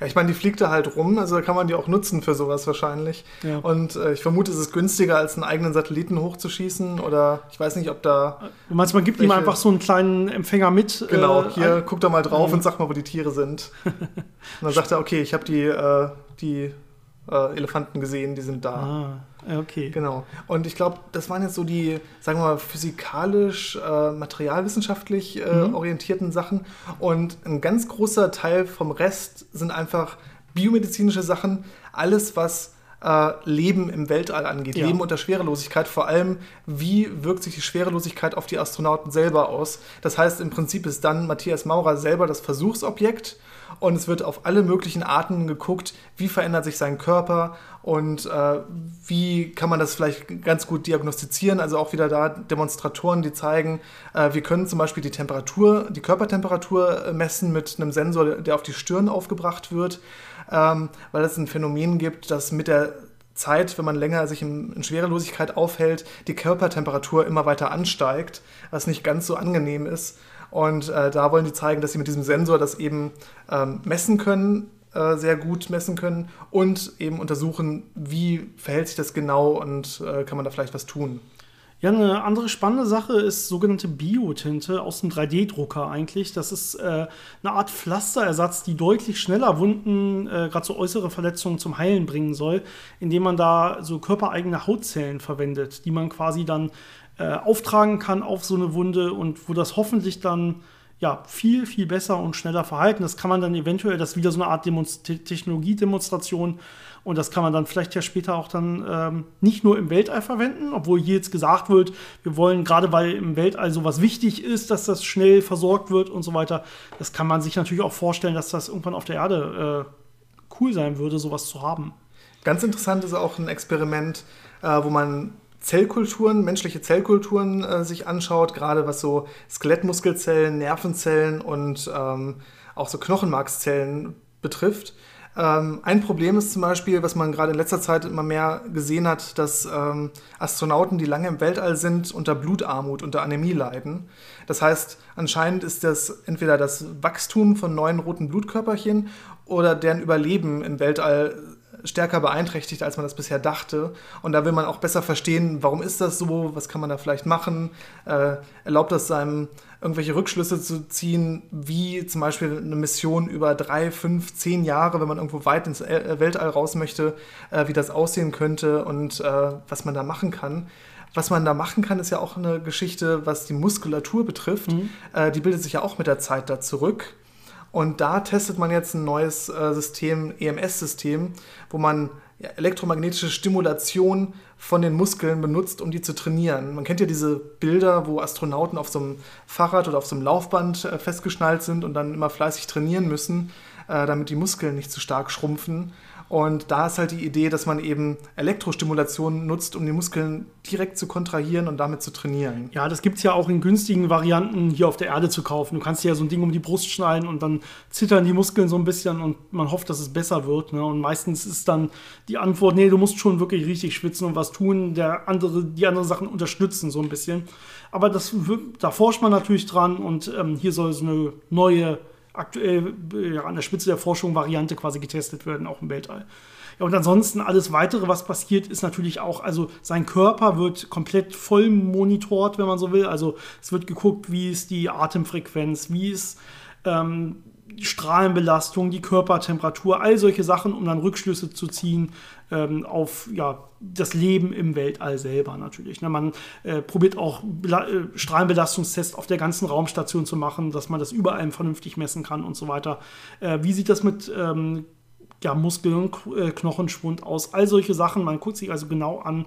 Ja, ich meine, die fliegt da halt rum, also da kann man die auch nutzen für sowas wahrscheinlich. Ja. Und äh, ich vermute, es ist günstiger, als einen eigenen Satelliten hochzuschießen oder ich weiß nicht, ob da. Du meinst, man gibt ihm einfach so einen kleinen Empfänger mit? Genau, äh, hier, guck da mal drauf mhm. und sag mal, wo die Tiere sind. und dann sagt er, okay, ich habe die, äh, die äh, Elefanten gesehen, die sind da. Ah, okay. Genau. Und ich glaube, das waren jetzt so die, sagen wir mal, physikalisch, äh, materialwissenschaftlich äh, mhm. orientierten Sachen. Und ein ganz großer Teil vom Rest sind einfach biomedizinische Sachen. Alles, was äh, Leben im Weltall angeht, ja. Leben unter Schwerelosigkeit, vor allem, wie wirkt sich die Schwerelosigkeit auf die Astronauten selber aus. Das heißt, im Prinzip ist dann Matthias Maurer selber das Versuchsobjekt und es wird auf alle möglichen Arten geguckt, wie verändert sich sein Körper und äh, wie kann man das vielleicht ganz gut diagnostizieren. Also auch wieder da Demonstratoren, die zeigen, äh, wir können zum Beispiel die Temperatur, die Körpertemperatur messen mit einem Sensor, der auf die Stirn aufgebracht wird, ähm, weil es ein Phänomen gibt, dass mit der Zeit, wenn man länger sich in, in, Schwerelosigkeit aufhält, die Körpertemperatur immer weiter ansteigt, was nicht ganz so angenehm ist. Und äh, da wollen die zeigen, dass sie mit diesem Sensor das eben ähm, messen können, äh, sehr gut messen können und eben untersuchen, wie verhält sich das genau und äh, kann man da vielleicht was tun. Ja, eine andere spannende Sache ist sogenannte Biotinte aus dem 3D-Drucker eigentlich. Das ist äh, eine Art Pflasterersatz, die deutlich schneller Wunden, äh, gerade so äußere Verletzungen zum Heilen bringen soll, indem man da so körpereigene Hautzellen verwendet, die man quasi dann äh, auftragen kann auf so eine Wunde und wo das hoffentlich dann ja, viel, viel besser und schneller verhalten. Das kann man dann eventuell, das ist wieder so eine Art Technologiedemonstration und das kann man dann vielleicht ja später auch dann ähm, nicht nur im Weltall verwenden, obwohl hier jetzt gesagt wird, wir wollen gerade, weil im Weltall sowas wichtig ist, dass das schnell versorgt wird und so weiter. Das kann man sich natürlich auch vorstellen, dass das irgendwann auf der Erde äh, cool sein würde, sowas zu haben. Ganz interessant ist auch ein Experiment, äh, wo man Zellkulturen, menschliche Zellkulturen äh, sich anschaut, gerade was so Skelettmuskelzellen, Nervenzellen und ähm, auch so Knochenmarkszellen betrifft. Ähm, ein Problem ist zum Beispiel, was man gerade in letzter Zeit immer mehr gesehen hat, dass ähm, Astronauten, die lange im Weltall sind, unter Blutarmut, unter Anämie leiden. Das heißt, anscheinend ist das entweder das Wachstum von neuen roten Blutkörperchen oder deren Überleben im Weltall stärker beeinträchtigt, als man das bisher dachte. Und da will man auch besser verstehen, warum ist das so, was kann man da vielleicht machen, äh, erlaubt das seinem irgendwelche Rückschlüsse zu ziehen, wie zum Beispiel eine Mission über drei, fünf, zehn Jahre, wenn man irgendwo weit ins äh, Weltall raus möchte, äh, wie das aussehen könnte und äh, was man da machen kann. Was man da machen kann, ist ja auch eine Geschichte, was die Muskulatur betrifft. Mhm. Äh, die bildet sich ja auch mit der Zeit da zurück. Und da testet man jetzt ein neues äh, System, EMS-System, wo man ja, elektromagnetische Stimulation von den Muskeln benutzt, um die zu trainieren. Man kennt ja diese Bilder, wo Astronauten auf so einem Fahrrad oder auf so einem Laufband äh, festgeschnallt sind und dann immer fleißig trainieren müssen, äh, damit die Muskeln nicht zu stark schrumpfen. Und da ist halt die Idee, dass man eben Elektrostimulation nutzt, um die Muskeln direkt zu kontrahieren und damit zu trainieren. Ja, das gibt es ja auch in günstigen Varianten hier auf der Erde zu kaufen. Du kannst dir ja so ein Ding um die Brust schneiden und dann zittern die Muskeln so ein bisschen und man hofft, dass es besser wird. Ne? Und meistens ist dann die Antwort, nee, du musst schon wirklich richtig schwitzen und was tun, der andere, die anderen Sachen unterstützen so ein bisschen. Aber das, da forscht man natürlich dran und ähm, hier soll so eine neue aktuell ja, an der Spitze der Forschung Variante quasi getestet werden, auch im Weltall. Ja, und ansonsten alles weitere, was passiert, ist natürlich auch, also sein Körper wird komplett voll monitort, wenn man so will. Also es wird geguckt, wie ist die Atemfrequenz, wie ist ähm, die Strahlenbelastung, die Körpertemperatur, all solche Sachen, um dann Rückschlüsse zu ziehen ähm, auf ja, das Leben im Weltall selber natürlich. Ne? Man äh, probiert auch Bela äh, Strahlenbelastungstests auf der ganzen Raumstation zu machen, dass man das überall vernünftig messen kann und so weiter. Äh, wie sieht das mit ähm, ja, Muskeln, äh, Knochenschwund aus? All solche Sachen. Man guckt sich also genau an,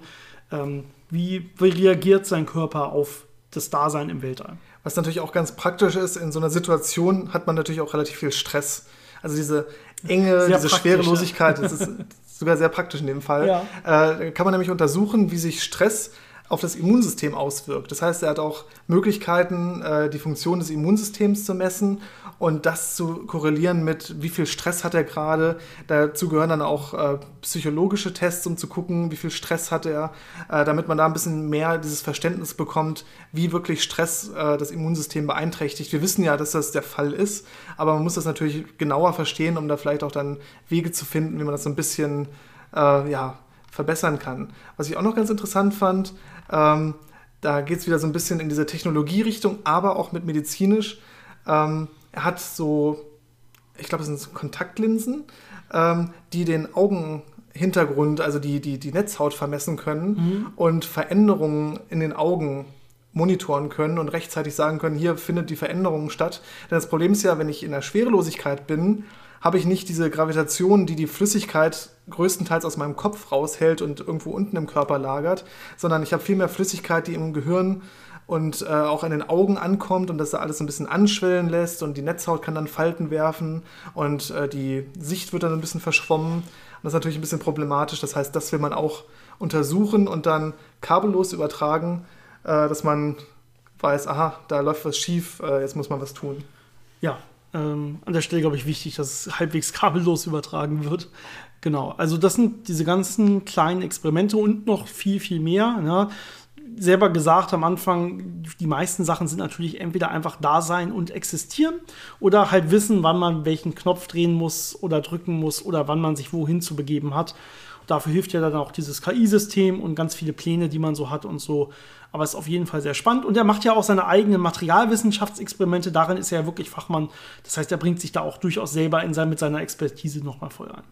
ähm, wie, wie reagiert sein Körper auf das Dasein im Weltall. Was natürlich auch ganz praktisch ist, in so einer Situation hat man natürlich auch relativ viel Stress. Also diese Enge, sehr diese Schwerelosigkeit, ja. das ist sogar sehr praktisch in dem Fall. Ja. Äh, kann man nämlich untersuchen, wie sich Stress auf das Immunsystem auswirkt. Das heißt, er hat auch Möglichkeiten, äh, die Funktion des Immunsystems zu messen und das zu korrelieren mit, wie viel Stress hat er gerade. Dazu gehören dann auch äh, psychologische Tests, um zu gucken, wie viel Stress hat er, äh, damit man da ein bisschen mehr dieses Verständnis bekommt, wie wirklich Stress das Immunsystem beeinträchtigt. Wir wissen ja, dass das der Fall ist, aber man muss das natürlich genauer verstehen, um da vielleicht auch dann Wege zu finden, wie man das so ein bisschen ja, verbessern kann. Was ich auch noch ganz interessant fand, ähm, da geht es wieder so ein bisschen in diese Technologierichtung, aber auch mit medizinisch. Ähm, er hat so, ich glaube, es sind so Kontaktlinsen, ähm, die den Augenhintergrund, also die, die, die Netzhaut vermessen können mhm. und Veränderungen in den Augen monitoren können und rechtzeitig sagen können, hier findet die Veränderung statt. Denn das Problem ist ja, wenn ich in der Schwerelosigkeit bin, habe ich nicht diese Gravitation, die die Flüssigkeit größtenteils aus meinem Kopf raushält und irgendwo unten im Körper lagert, sondern ich habe viel mehr Flüssigkeit, die im Gehirn und äh, auch an den Augen ankommt und das da alles ein bisschen anschwellen lässt und die Netzhaut kann dann Falten werfen und äh, die Sicht wird dann ein bisschen verschwommen. Und das ist natürlich ein bisschen problematisch. Das heißt, das will man auch untersuchen und dann kabellos übertragen, äh, dass man weiß, aha, da läuft was schief, äh, jetzt muss man was tun. Ja, ähm, an der Stelle, glaube ich, wichtig, dass es halbwegs kabellos übertragen wird. Genau, also das sind diese ganzen kleinen Experimente und noch viel, viel mehr. Ne? Selber gesagt am Anfang, die meisten Sachen sind natürlich entweder einfach da sein und existieren oder halt wissen, wann man welchen Knopf drehen muss oder drücken muss oder wann man sich wohin zu begeben hat. Dafür hilft ja dann auch dieses KI-System und ganz viele Pläne, die man so hat und so. Aber es ist auf jeden Fall sehr spannend. Und er macht ja auch seine eigenen Materialwissenschaftsexperimente. Darin ist er ja wirklich Fachmann. Das heißt, er bringt sich da auch durchaus selber in sein, mit seiner Expertise nochmal voll ein.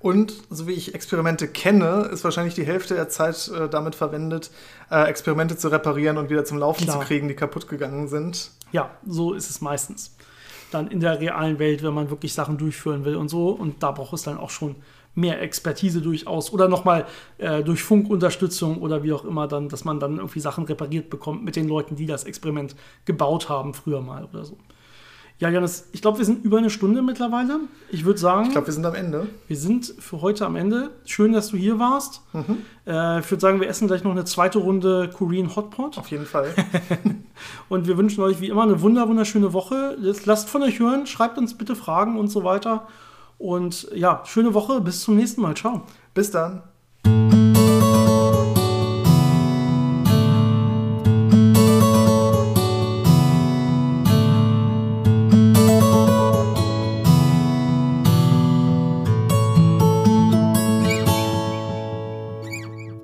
Und so wie ich Experimente kenne, ist wahrscheinlich die Hälfte der Zeit äh, damit verwendet, äh, Experimente zu reparieren und wieder zum Laufen Klar. zu kriegen, die kaputt gegangen sind. Ja, so ist es meistens. Dann in der realen Welt, wenn man wirklich Sachen durchführen will und so. Und da braucht es dann auch schon mehr Expertise durchaus oder nochmal äh, durch Funkunterstützung oder wie auch immer dann, dass man dann irgendwie Sachen repariert bekommt mit den Leuten, die das Experiment gebaut haben früher mal oder so. Ja, Janis, ich glaube, wir sind über eine Stunde mittlerweile. Ich würde sagen. Ich glaube, wir sind am Ende. Wir sind für heute am Ende. Schön, dass du hier warst. Mhm. Äh, ich würde sagen, wir essen gleich noch eine zweite Runde Korean Hotpot. Auf jeden Fall. und wir wünschen euch wie immer eine wunder wunderschöne Woche. Lasst von euch hören, schreibt uns bitte Fragen und so weiter. Und ja, schöne Woche. Bis zum nächsten Mal. Ciao. Bis dann.